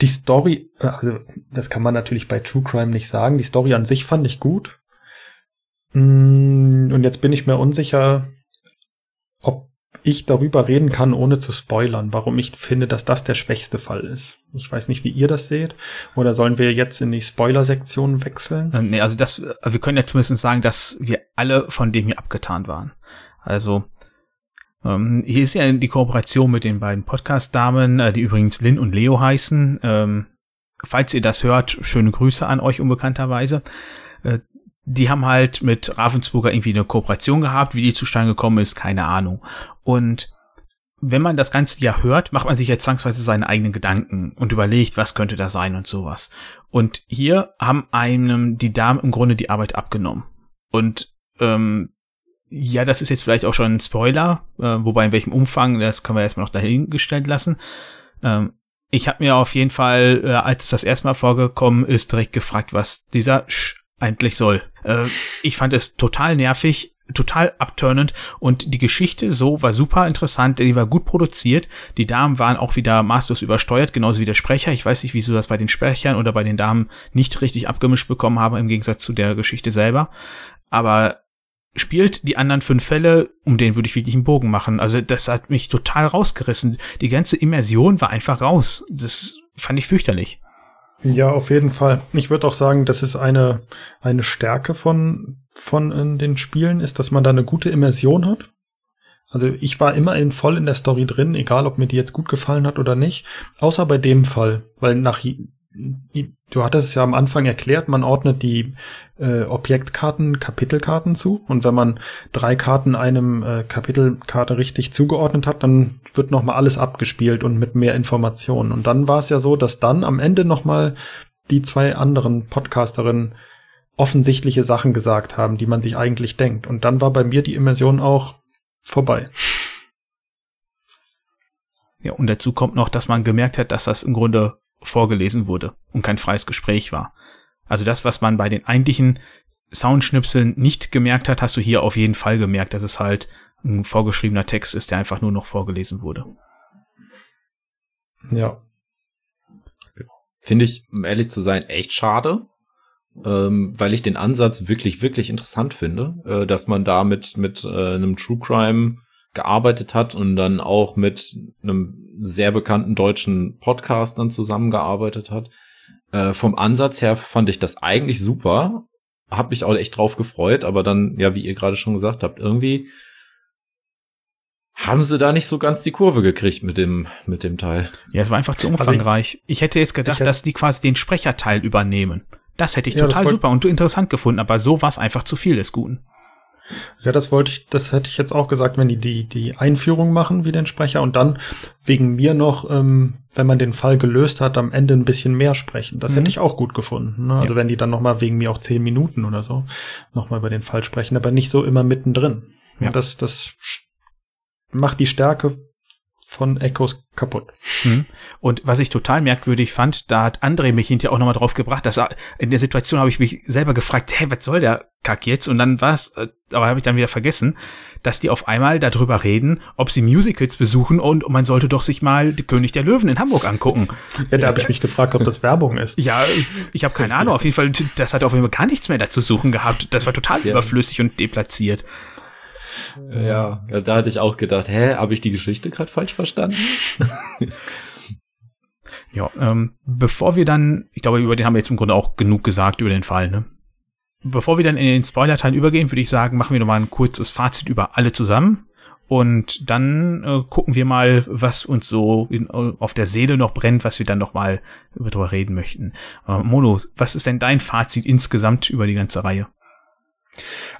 die Story, äh, also das kann man natürlich bei True Crime nicht sagen. Die Story an sich fand ich gut. Mm, und jetzt bin ich mir unsicher, ob ich darüber reden kann, ohne zu spoilern, warum ich finde, dass das der schwächste Fall ist. Ich weiß nicht, wie ihr das seht. Oder sollen wir jetzt in die Spoiler-Sektion wechseln? Äh, nee, also das, also wir können ja zumindest sagen, dass wir alle von dem hier abgetan waren. Also, ähm, hier ist ja die Kooperation mit den beiden Podcast-Damen, äh, die übrigens Lynn und Leo heißen. Ähm, falls ihr das hört, schöne Grüße an euch unbekannterweise. Äh, die haben halt mit Ravensburger irgendwie eine Kooperation gehabt. Wie die zustande gekommen ist, keine Ahnung. Und wenn man das Ganze ja hört, macht man sich jetzt zwangsweise seine eigenen Gedanken und überlegt, was könnte da sein und sowas. Und hier haben einem die Damen im Grunde die Arbeit abgenommen. Und ähm, ja, das ist jetzt vielleicht auch schon ein Spoiler, äh, wobei in welchem Umfang, das können wir erstmal noch dahingestellt lassen. Ähm, ich habe mir auf jeden Fall, äh, als das erste Mal vorgekommen ist, direkt gefragt, was dieser Sch eigentlich soll. Äh, ich fand es total nervig, total abturnend und die Geschichte so war super interessant, die war gut produziert. Die Damen waren auch wieder maßlos übersteuert, genauso wie der Sprecher. Ich weiß nicht, wieso das bei den Sprechern oder bei den Damen nicht richtig abgemischt bekommen habe, im Gegensatz zu der Geschichte selber. Aber spielt die anderen fünf Fälle, um den würde ich wirklich einen Bogen machen. Also das hat mich total rausgerissen. Die ganze Immersion war einfach raus. Das fand ich fürchterlich. Ja, auf jeden Fall. Ich würde auch sagen, das ist eine, eine Stärke von, von in den Spielen, ist, dass man da eine gute Immersion hat. Also ich war immer in, voll in der Story drin, egal ob mir die jetzt gut gefallen hat oder nicht. Außer bei dem Fall, weil nach du hattest es ja am Anfang erklärt, man ordnet die äh, Objektkarten Kapitelkarten zu. Und wenn man drei Karten einem äh, Kapitelkarte richtig zugeordnet hat, dann wird noch mal alles abgespielt und mit mehr Informationen. Und dann war es ja so, dass dann am Ende noch mal die zwei anderen Podcasterinnen offensichtliche Sachen gesagt haben, die man sich eigentlich denkt. Und dann war bei mir die Immersion auch vorbei. Ja, und dazu kommt noch, dass man gemerkt hat, dass das im Grunde vorgelesen wurde und kein freies Gespräch war. Also das, was man bei den eigentlichen Soundschnipseln nicht gemerkt hat, hast du hier auf jeden Fall gemerkt, dass es halt ein vorgeschriebener Text ist, der einfach nur noch vorgelesen wurde. Ja. Finde ich, um ehrlich zu sein, echt schade, ähm, weil ich den Ansatz wirklich, wirklich interessant finde, äh, dass man da mit, mit äh, einem True Crime gearbeitet hat und dann auch mit einem sehr bekannten deutschen Podcast dann zusammengearbeitet hat. Äh, vom Ansatz her fand ich das eigentlich super. Hab mich auch echt drauf gefreut, aber dann, ja, wie ihr gerade schon gesagt habt, irgendwie haben sie da nicht so ganz die Kurve gekriegt mit dem, mit dem Teil. Ja, es war einfach zu umfangreich. Also ich, ich, hätte jetzt gedacht, hätte dass die quasi den Sprecherteil übernehmen. Das hätte ich ja, total super und interessant gefunden, aber so war es einfach zu viel des Guten. Ja, das wollte ich, das hätte ich jetzt auch gesagt, wenn die die, die Einführung machen wie den Sprecher und dann wegen mir noch, ähm, wenn man den Fall gelöst hat, am Ende ein bisschen mehr sprechen. Das mhm. hätte ich auch gut gefunden. Ne? Also ja. wenn die dann noch mal wegen mir auch zehn Minuten oder so noch mal über den Fall sprechen, aber nicht so immer mittendrin. Ja. Das, das macht die Stärke von Echos kaputt. Mhm. Und was ich total merkwürdig fand, da hat André mich hinterher auch nochmal drauf gebracht, dass er, in der Situation habe ich mich selber gefragt, hey, was soll der Kack jetzt? Und dann war es, äh, aber habe ich dann wieder vergessen, dass die auf einmal darüber reden, ob sie Musicals besuchen und man sollte doch sich mal die König der Löwen in Hamburg angucken. Ja, da habe ich mich gefragt, ob das Werbung ist. Ja, ich habe keine Ahnung. Auf jeden Fall, das hat auf jeden Fall gar nichts mehr dazu suchen gehabt. Das war total ja. überflüssig und deplatziert. Ja, ja, da hatte ich auch gedacht, hä, habe ich die Geschichte gerade falsch verstanden? ja, ähm, bevor wir dann, ich glaube, über den haben wir jetzt im Grunde auch genug gesagt, über den Fall, ne? Bevor wir dann in den Spoiler-Teil übergehen, würde ich sagen, machen wir nochmal ein kurzes Fazit über alle zusammen. Und dann äh, gucken wir mal, was uns so in, auf der Seele noch brennt, was wir dann noch mal darüber reden möchten. Äh, Mono, was ist denn dein Fazit insgesamt über die ganze Reihe?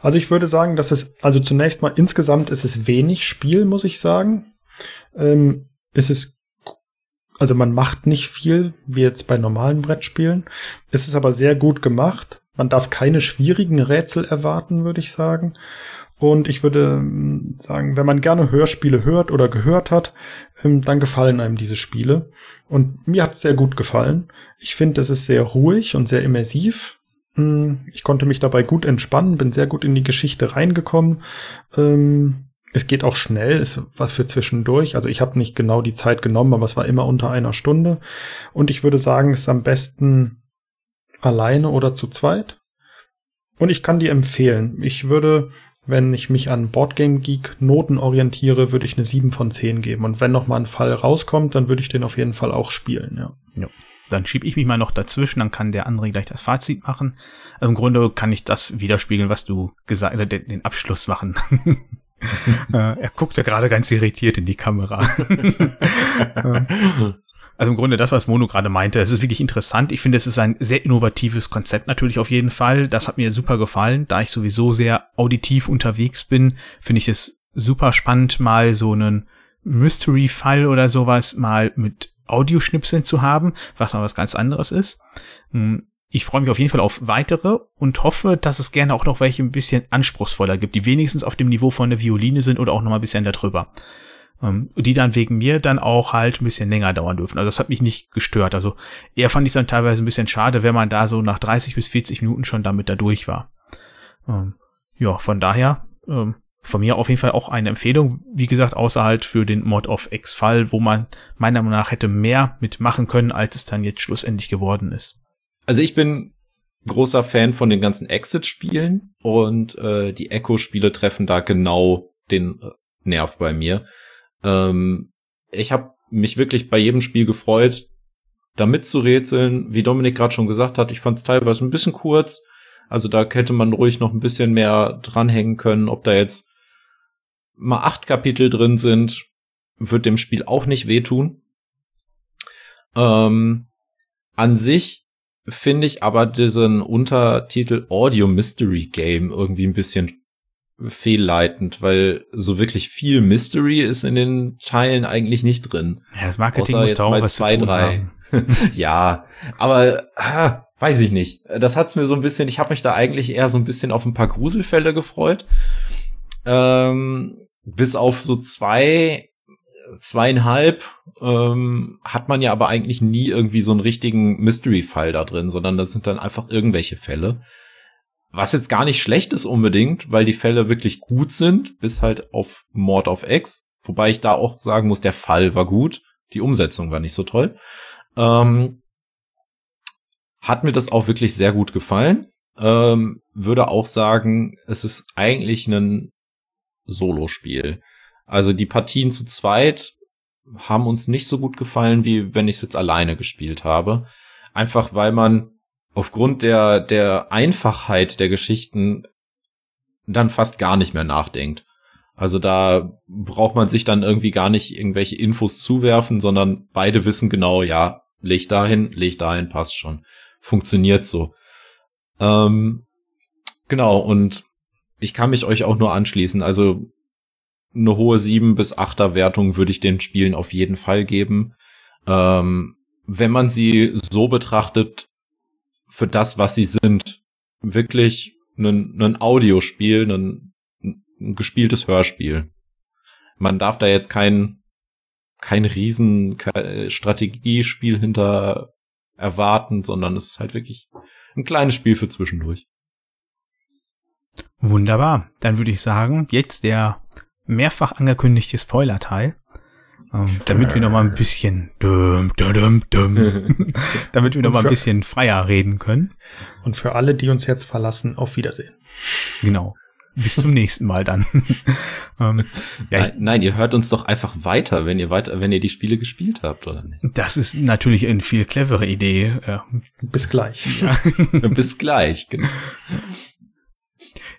Also ich würde sagen, dass es, also zunächst mal insgesamt ist es wenig Spiel, muss ich sagen. Ähm, ist es, also man macht nicht viel, wie jetzt bei normalen Brettspielen. Es ist aber sehr gut gemacht. Man darf keine schwierigen Rätsel erwarten, würde ich sagen. Und ich würde ähm, sagen, wenn man gerne Hörspiele hört oder gehört hat, ähm, dann gefallen einem diese Spiele. Und mir hat es sehr gut gefallen. Ich finde, es ist sehr ruhig und sehr immersiv. Hm, ich konnte mich dabei gut entspannen, bin sehr gut in die Geschichte reingekommen. Ähm, es geht auch schnell, ist was für zwischendurch. Also ich habe nicht genau die Zeit genommen, aber es war immer unter einer Stunde. Und ich würde sagen, es ist am besten alleine oder zu zweit. Und ich kann die empfehlen. Ich würde, wenn ich mich an Boardgame Geek Noten orientiere, würde ich eine 7 von 10 geben. Und wenn noch mal ein Fall rauskommt, dann würde ich den auf jeden Fall auch spielen, ja. ja. Dann schiebe ich mich mal noch dazwischen, dann kann der andere gleich das Fazit machen. Im Grunde kann ich das widerspiegeln, was du gesagt hast, den, den Abschluss machen. Äh, er guckt ja gerade ganz irritiert in die Kamera. also im Grunde das, was Mono gerade meinte, es ist wirklich interessant. Ich finde, es ist ein sehr innovatives Konzept natürlich auf jeden Fall. Das hat mir super gefallen. Da ich sowieso sehr auditiv unterwegs bin, finde ich es super spannend, mal so einen Mystery-Fall oder sowas mal mit Audioschnipseln zu haben, was mal was ganz anderes ist. Hm, ich freue mich auf jeden Fall auf weitere und hoffe, dass es gerne auch noch welche ein bisschen anspruchsvoller gibt, die wenigstens auf dem Niveau von der Violine sind oder auch noch mal ein bisschen darüber. Ähm, die dann wegen mir dann auch halt ein bisschen länger dauern dürfen. Also das hat mich nicht gestört. Also eher fand ich es dann teilweise ein bisschen schade, wenn man da so nach 30 bis 40 Minuten schon damit da durch war. Ähm, ja, von daher von mir auf jeden Fall auch eine Empfehlung. Wie gesagt, außer halt für den Mod of X-Fall, wo man meiner Meinung nach hätte mehr mitmachen können, als es dann jetzt schlussendlich geworden ist. Also ich bin großer Fan von den ganzen Exit-Spielen und äh, die Echo-Spiele treffen da genau den äh, Nerv bei mir. Ähm, ich habe mich wirklich bei jedem Spiel gefreut, damit zu rätseln. Wie Dominik gerade schon gesagt hat, ich fand es teilweise ein bisschen kurz. Also da hätte man ruhig noch ein bisschen mehr dranhängen können, ob da jetzt mal acht Kapitel drin sind, wird dem Spiel auch nicht wehtun. Ähm, an sich finde ich aber diesen Untertitel Audio Mystery Game irgendwie ein bisschen fehlleitend, weil so wirklich viel Mystery ist in den Teilen eigentlich nicht drin. Ja, das Marketing Außer muss jetzt auch mal was zwei, drei. ja, aber ah, weiß ich nicht. Das hat's mir so ein bisschen. Ich habe mich da eigentlich eher so ein bisschen auf ein paar Gruselfälle gefreut. Ähm, bis auf so zwei, zweieinhalb ähm, hat man ja aber eigentlich nie irgendwie so einen richtigen Mystery-Fall da drin, sondern das sind dann einfach irgendwelche Fälle. Was jetzt gar nicht schlecht ist unbedingt, weil die Fälle wirklich gut sind, bis halt auf Mord of X. Wobei ich da auch sagen muss, der Fall war gut, die Umsetzung war nicht so toll. Ähm, hat mir das auch wirklich sehr gut gefallen. Ähm, würde auch sagen, es ist eigentlich ein Solospiel. Also die Partien zu zweit haben uns nicht so gut gefallen, wie wenn ich es jetzt alleine gespielt habe. Einfach weil man aufgrund der, der Einfachheit der Geschichten dann fast gar nicht mehr nachdenkt. Also da braucht man sich dann irgendwie gar nicht irgendwelche Infos zuwerfen, sondern beide wissen genau, ja, leg dahin, leg dahin, passt schon. Funktioniert so. Ähm, genau, und ich kann mich euch auch nur anschließen. Also eine hohe 7 bis 8er Wertung würde ich den Spielen auf jeden Fall geben. Ähm, wenn man sie so betrachtet, für das, was sie sind, wirklich ein, ein Audiospiel, ein, ein gespieltes Hörspiel. Man darf da jetzt kein kein riesen Strategiespiel hinter erwarten, sondern es ist halt wirklich ein kleines Spiel für zwischendurch. Wunderbar. Dann würde ich sagen, jetzt der mehrfach angekündigte Spoiler-Teil. Ähm, damit wir noch mal ein bisschen, dum, dum, dum, damit wir noch mal ein bisschen freier reden können. Und für alle, die uns jetzt verlassen, auf Wiedersehen. Genau. Bis zum nächsten Mal dann. ähm, ja, nein, nein, ihr hört uns doch einfach weiter, wenn ihr weiter, wenn ihr die Spiele gespielt habt, oder nicht? Das ist natürlich eine viel clevere Idee. Ja. Bis gleich. Ja. Bis gleich, genau.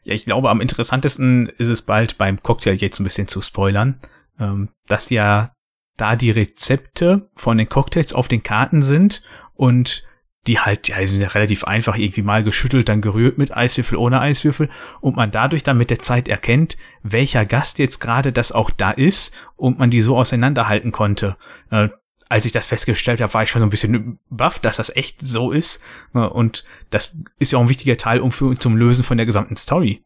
Ja, ich glaube, am interessantesten ist es bald beim Cocktail jetzt ein bisschen zu spoilern, ähm, dass ja da die Rezepte von den Cocktails auf den Karten sind und die halt, ja, die sind ja relativ einfach irgendwie mal geschüttelt, dann gerührt mit Eiswürfel, ohne Eiswürfel und man dadurch dann mit der Zeit erkennt, welcher Gast jetzt gerade das auch da ist und man die so auseinanderhalten konnte. Äh, als ich das festgestellt habe, war ich schon so ein bisschen baff, dass das echt so ist. Äh, und das ist ja auch ein wichtiger Teil um für, zum Lösen von der gesamten Story.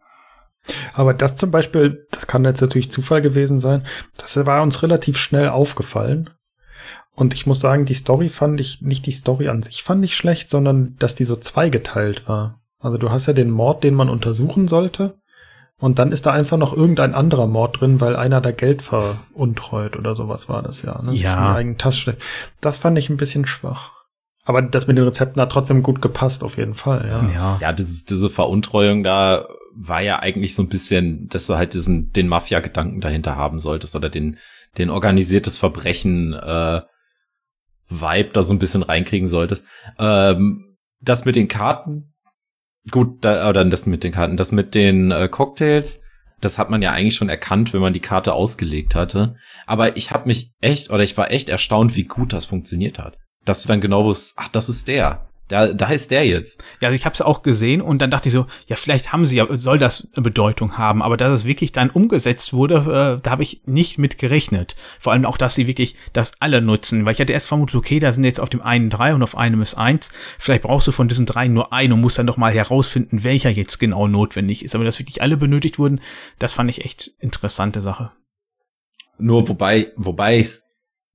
Aber das zum Beispiel, das kann jetzt natürlich Zufall gewesen sein, das war uns relativ schnell aufgefallen. Und ich muss sagen, die Story fand ich, nicht die Story an sich fand ich schlecht, sondern dass die so zweigeteilt war. Also du hast ja den Mord, den man untersuchen sollte. Und dann ist da einfach noch irgendein anderer Mord drin, weil einer da Geld veruntreut oder sowas war das ja. Ne? Ja. eigenen Tasche. Das fand ich ein bisschen schwach. Aber das mit den Rezepten hat trotzdem gut gepasst, auf jeden Fall, ja. Ja, ja dieses, diese Veruntreuung da war ja eigentlich so ein bisschen, dass du halt diesen, den Mafia-Gedanken dahinter haben solltest oder den, den organisiertes Verbrechen, äh, Vibe da so ein bisschen reinkriegen solltest. Ähm, das mit den Karten, gut, da, oder das mit den Karten, das mit den äh, Cocktails, das hat man ja eigentlich schon erkannt, wenn man die Karte ausgelegt hatte. Aber ich habe mich echt, oder ich war echt erstaunt, wie gut das funktioniert hat. Dass du dann genau wusstest, ach, das ist der. Da, da ist der jetzt. Ja, also ich habe es auch gesehen und dann dachte ich so, ja, vielleicht haben sie ja, soll das Bedeutung haben, aber dass es wirklich dann umgesetzt wurde, äh, da habe ich nicht mit gerechnet. Vor allem auch, dass sie wirklich das alle nutzen, weil ich hatte erst vermutet, okay, da sind jetzt auf dem einen drei und auf einem ist eins. Vielleicht brauchst du von diesen drei nur einen und musst dann doch mal herausfinden, welcher jetzt genau notwendig ist. Aber dass wirklich alle benötigt wurden, das fand ich echt interessante Sache. Nur wobei, wobei ich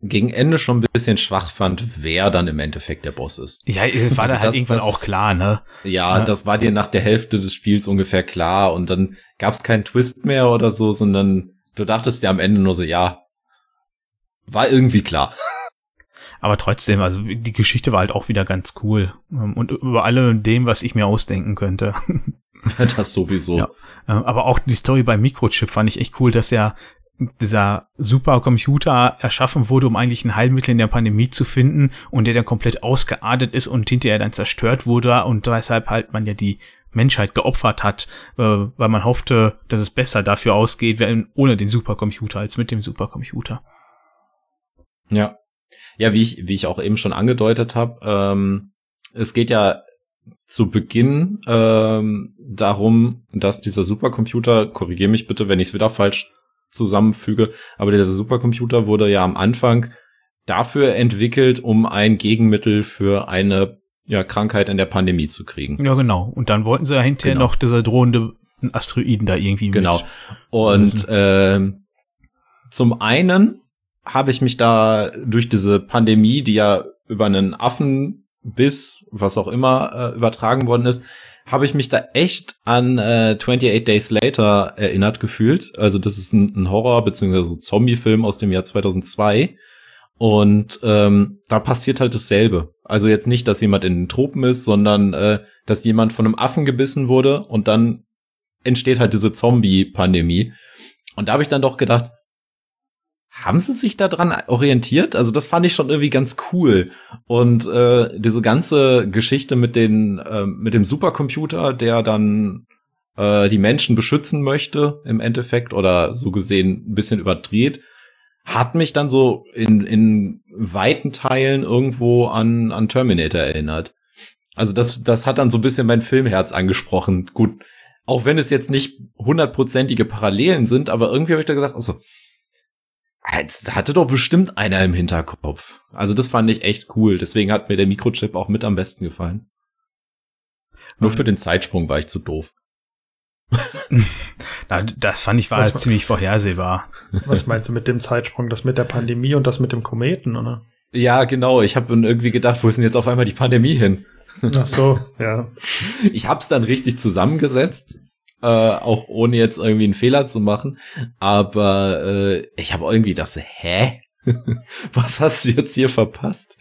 gegen Ende schon ein bisschen schwach fand, wer dann im Endeffekt der Boss ist. Ja, war also dann halt irgendwann das, auch klar, ne? Ja, ja, das war dir nach der Hälfte des Spiels ungefähr klar und dann gab es keinen Twist mehr oder so, sondern du dachtest dir am Ende nur so, ja, war irgendwie klar. Aber trotzdem, also die Geschichte war halt auch wieder ganz cool und über alle dem, was ich mir ausdenken könnte. das sowieso. Ja, ähm, aber auch die Story bei Microchip fand ich echt cool, dass er dieser Supercomputer erschaffen wurde, um eigentlich ein Heilmittel in der Pandemie zu finden und der dann komplett ausgeartet ist und hinterher dann zerstört wurde und deshalb halt man ja die Menschheit geopfert hat, äh, weil man hoffte, dass es besser dafür ausgeht, wenn ohne den Supercomputer als mit dem Supercomputer. Ja. Ja, wie ich, wie ich auch eben schon angedeutet habe, ähm, es geht ja zu Beginn ähm, darum, dass dieser Supercomputer, korrigiere mich bitte, wenn ich es wieder falsch zusammenfüge. Aber dieser Supercomputer wurde ja am Anfang dafür entwickelt, um ein Gegenmittel für eine ja, Krankheit in der Pandemie zu kriegen. Ja, genau. Und dann wollten sie ja hinterher genau. noch dieser drohende Asteroiden da irgendwie Genau. Und äh, zum einen habe ich mich da durch diese Pandemie, die ja über einen Affenbiss, was auch immer, äh, übertragen worden ist, habe ich mich da echt an äh, 28 Days Later erinnert gefühlt. Also das ist ein, ein Horror- bzw. Zombie-Film aus dem Jahr 2002. Und ähm, da passiert halt dasselbe. Also jetzt nicht, dass jemand in den Tropen ist, sondern äh, dass jemand von einem Affen gebissen wurde und dann entsteht halt diese Zombie-Pandemie. Und da habe ich dann doch gedacht, haben sie sich daran orientiert? Also das fand ich schon irgendwie ganz cool. Und äh, diese ganze Geschichte mit den äh, mit dem Supercomputer, der dann äh, die Menschen beschützen möchte im Endeffekt oder so gesehen ein bisschen überdreht, hat mich dann so in in weiten Teilen irgendwo an an Terminator erinnert. Also das das hat dann so ein bisschen mein Filmherz angesprochen. Gut, auch wenn es jetzt nicht hundertprozentige Parallelen sind, aber irgendwie habe ich da gesagt, also das hatte doch bestimmt einer im Hinterkopf. Also das fand ich echt cool. Deswegen hat mir der Mikrochip auch mit am besten gefallen. Nur für den Zeitsprung war ich zu doof. Na, das fand ich war Was- ziemlich vorhersehbar. Was meinst du mit dem Zeitsprung? Das mit der Pandemie und das mit dem Kometen, oder? Ja, genau. Ich habe irgendwie gedacht, wo ist denn jetzt auf einmal die Pandemie hin? Ach so, ja. Ich hab's dann richtig zusammengesetzt, äh, auch ohne jetzt irgendwie einen Fehler zu machen. Aber äh, ich habe irgendwie gedacht, so, hä? Was hast du jetzt hier verpasst?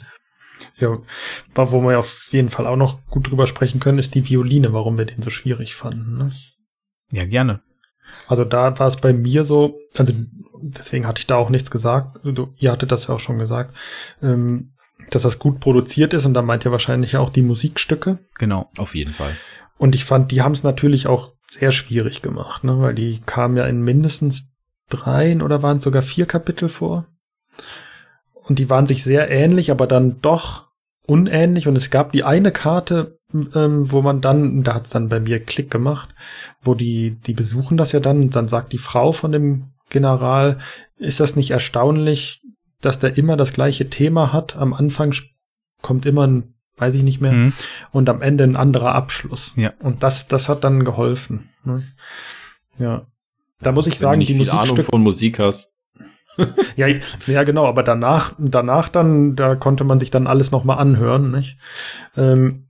Ja, wo wir auf jeden Fall auch noch gut drüber sprechen können, ist die Violine, warum wir den so schwierig fanden. Ne? Ja, gerne. Also da war es bei mir so, also deswegen hatte ich da auch nichts gesagt. Du, ihr hattet das ja auch schon gesagt, ähm, dass das gut produziert ist und da meint ihr wahrscheinlich auch die Musikstücke. Genau. Auf jeden Fall. Und ich fand, die haben es natürlich auch sehr schwierig gemacht, ne? weil die kamen ja in mindestens dreien oder waren sogar vier Kapitel vor. Und die waren sich sehr ähnlich, aber dann doch unähnlich. Und es gab die eine Karte, ähm, wo man dann, da hat es dann bei mir Klick gemacht, wo die, die besuchen das ja dann und dann sagt die Frau von dem General, ist das nicht erstaunlich, dass der immer das gleiche Thema hat? Am Anfang kommt immer ein, weiß ich nicht mehr, Mhm. und am Ende ein anderer Abschluss. Ja. Und das, das hat dann geholfen. Ne? Ja. Da muss ich Wenn sagen, du nicht die viel Ahnung Musikstücke. von Musik hast. Ja, ja, genau, aber danach, danach dann, da konnte man sich dann alles nochmal anhören, nicht? Ähm,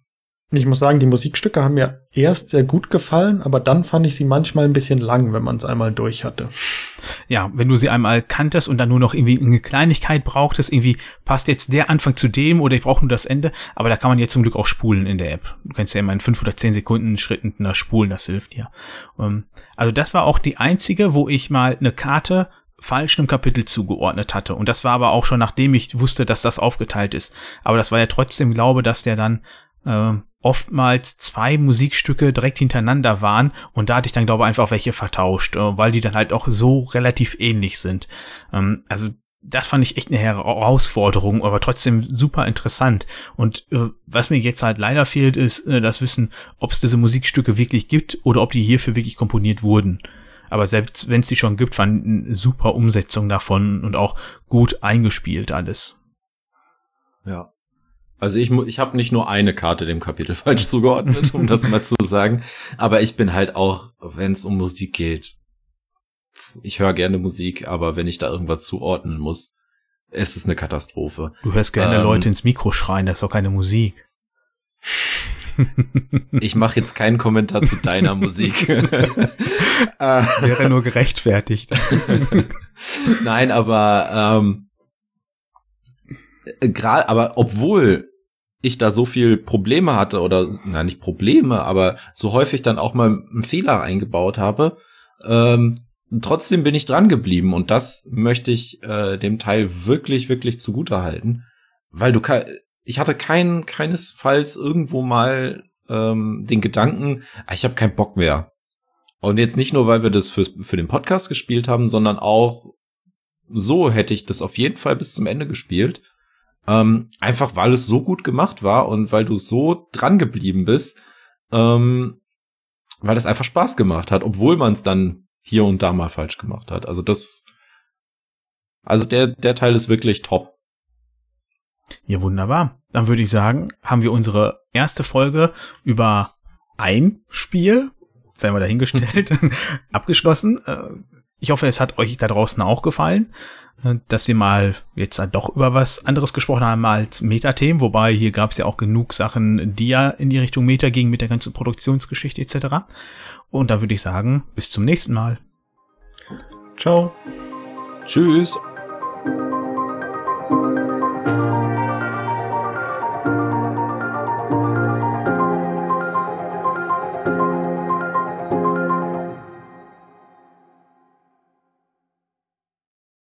ich muss sagen, die Musikstücke haben mir erst sehr gut gefallen, aber dann fand ich sie manchmal ein bisschen lang, wenn man es einmal durch hatte. Ja, wenn du sie einmal kanntest und dann nur noch irgendwie eine Kleinigkeit brauchtest, irgendwie passt jetzt der Anfang zu dem oder ich brauche nur das Ende, aber da kann man jetzt zum Glück auch spulen in der App. Du kannst ja immer in fünf oder zehn Sekunden Schritten da spulen, das hilft dir. Ähm, also das war auch die einzige, wo ich mal eine Karte falsch einem Kapitel zugeordnet hatte. Und das war aber auch schon nachdem ich wusste, dass das aufgeteilt ist. Aber das war ja trotzdem Glaube, dass der dann äh, oftmals zwei Musikstücke direkt hintereinander waren und da hatte ich dann glaube ich einfach welche vertauscht, äh, weil die dann halt auch so relativ ähnlich sind. Ähm, also das fand ich echt eine Herausforderung, aber trotzdem super interessant. Und äh, was mir jetzt halt leider fehlt, ist äh, das Wissen, ob es diese Musikstücke wirklich gibt oder ob die hierfür wirklich komponiert wurden. Aber selbst wenn es die schon gibt, waren eine super Umsetzung davon und auch gut eingespielt alles. Ja. Also ich, ich habe nicht nur eine Karte dem Kapitel falsch zugeordnet, um das mal zu sagen. Aber ich bin halt auch, wenn es um Musik geht, ich höre gerne Musik, aber wenn ich da irgendwas zuordnen muss, ist es eine Katastrophe. Du hörst gerne Ähm. Leute ins Mikro schreien, das ist doch keine Musik. Ich mache jetzt keinen Kommentar zu deiner Musik. äh, Wäre nur gerechtfertigt. Nein, aber ähm, gerade, aber obwohl ich da so viel Probleme hatte oder na nicht Probleme, aber so häufig dann auch mal einen Fehler eingebaut habe, ähm, trotzdem bin ich dran geblieben und das möchte ich äh, dem Teil wirklich wirklich zugute halten, weil du ich hatte keinen keinesfalls irgendwo mal ähm, den Gedanken, ah, ich habe keinen Bock mehr. Und jetzt nicht nur, weil wir das für, für den Podcast gespielt haben, sondern auch so hätte ich das auf jeden Fall bis zum Ende gespielt. Ähm, einfach weil es so gut gemacht war und weil du so dran geblieben bist, ähm, weil es einfach Spaß gemacht hat, obwohl man es dann hier und da mal falsch gemacht hat. Also das, also der, der Teil ist wirklich top. Ja, wunderbar. Dann würde ich sagen, haben wir unsere erste Folge über ein Spiel, sei mal dahingestellt, abgeschlossen. Äh, Ich hoffe, es hat euch da draußen auch gefallen, dass wir mal jetzt dann doch über was anderes gesprochen haben als Metathemen, wobei hier gab es ja auch genug Sachen, die ja in die Richtung Meta gingen mit der ganzen Produktionsgeschichte etc. Und da würde ich sagen, bis zum nächsten Mal. Ciao. Tschüss.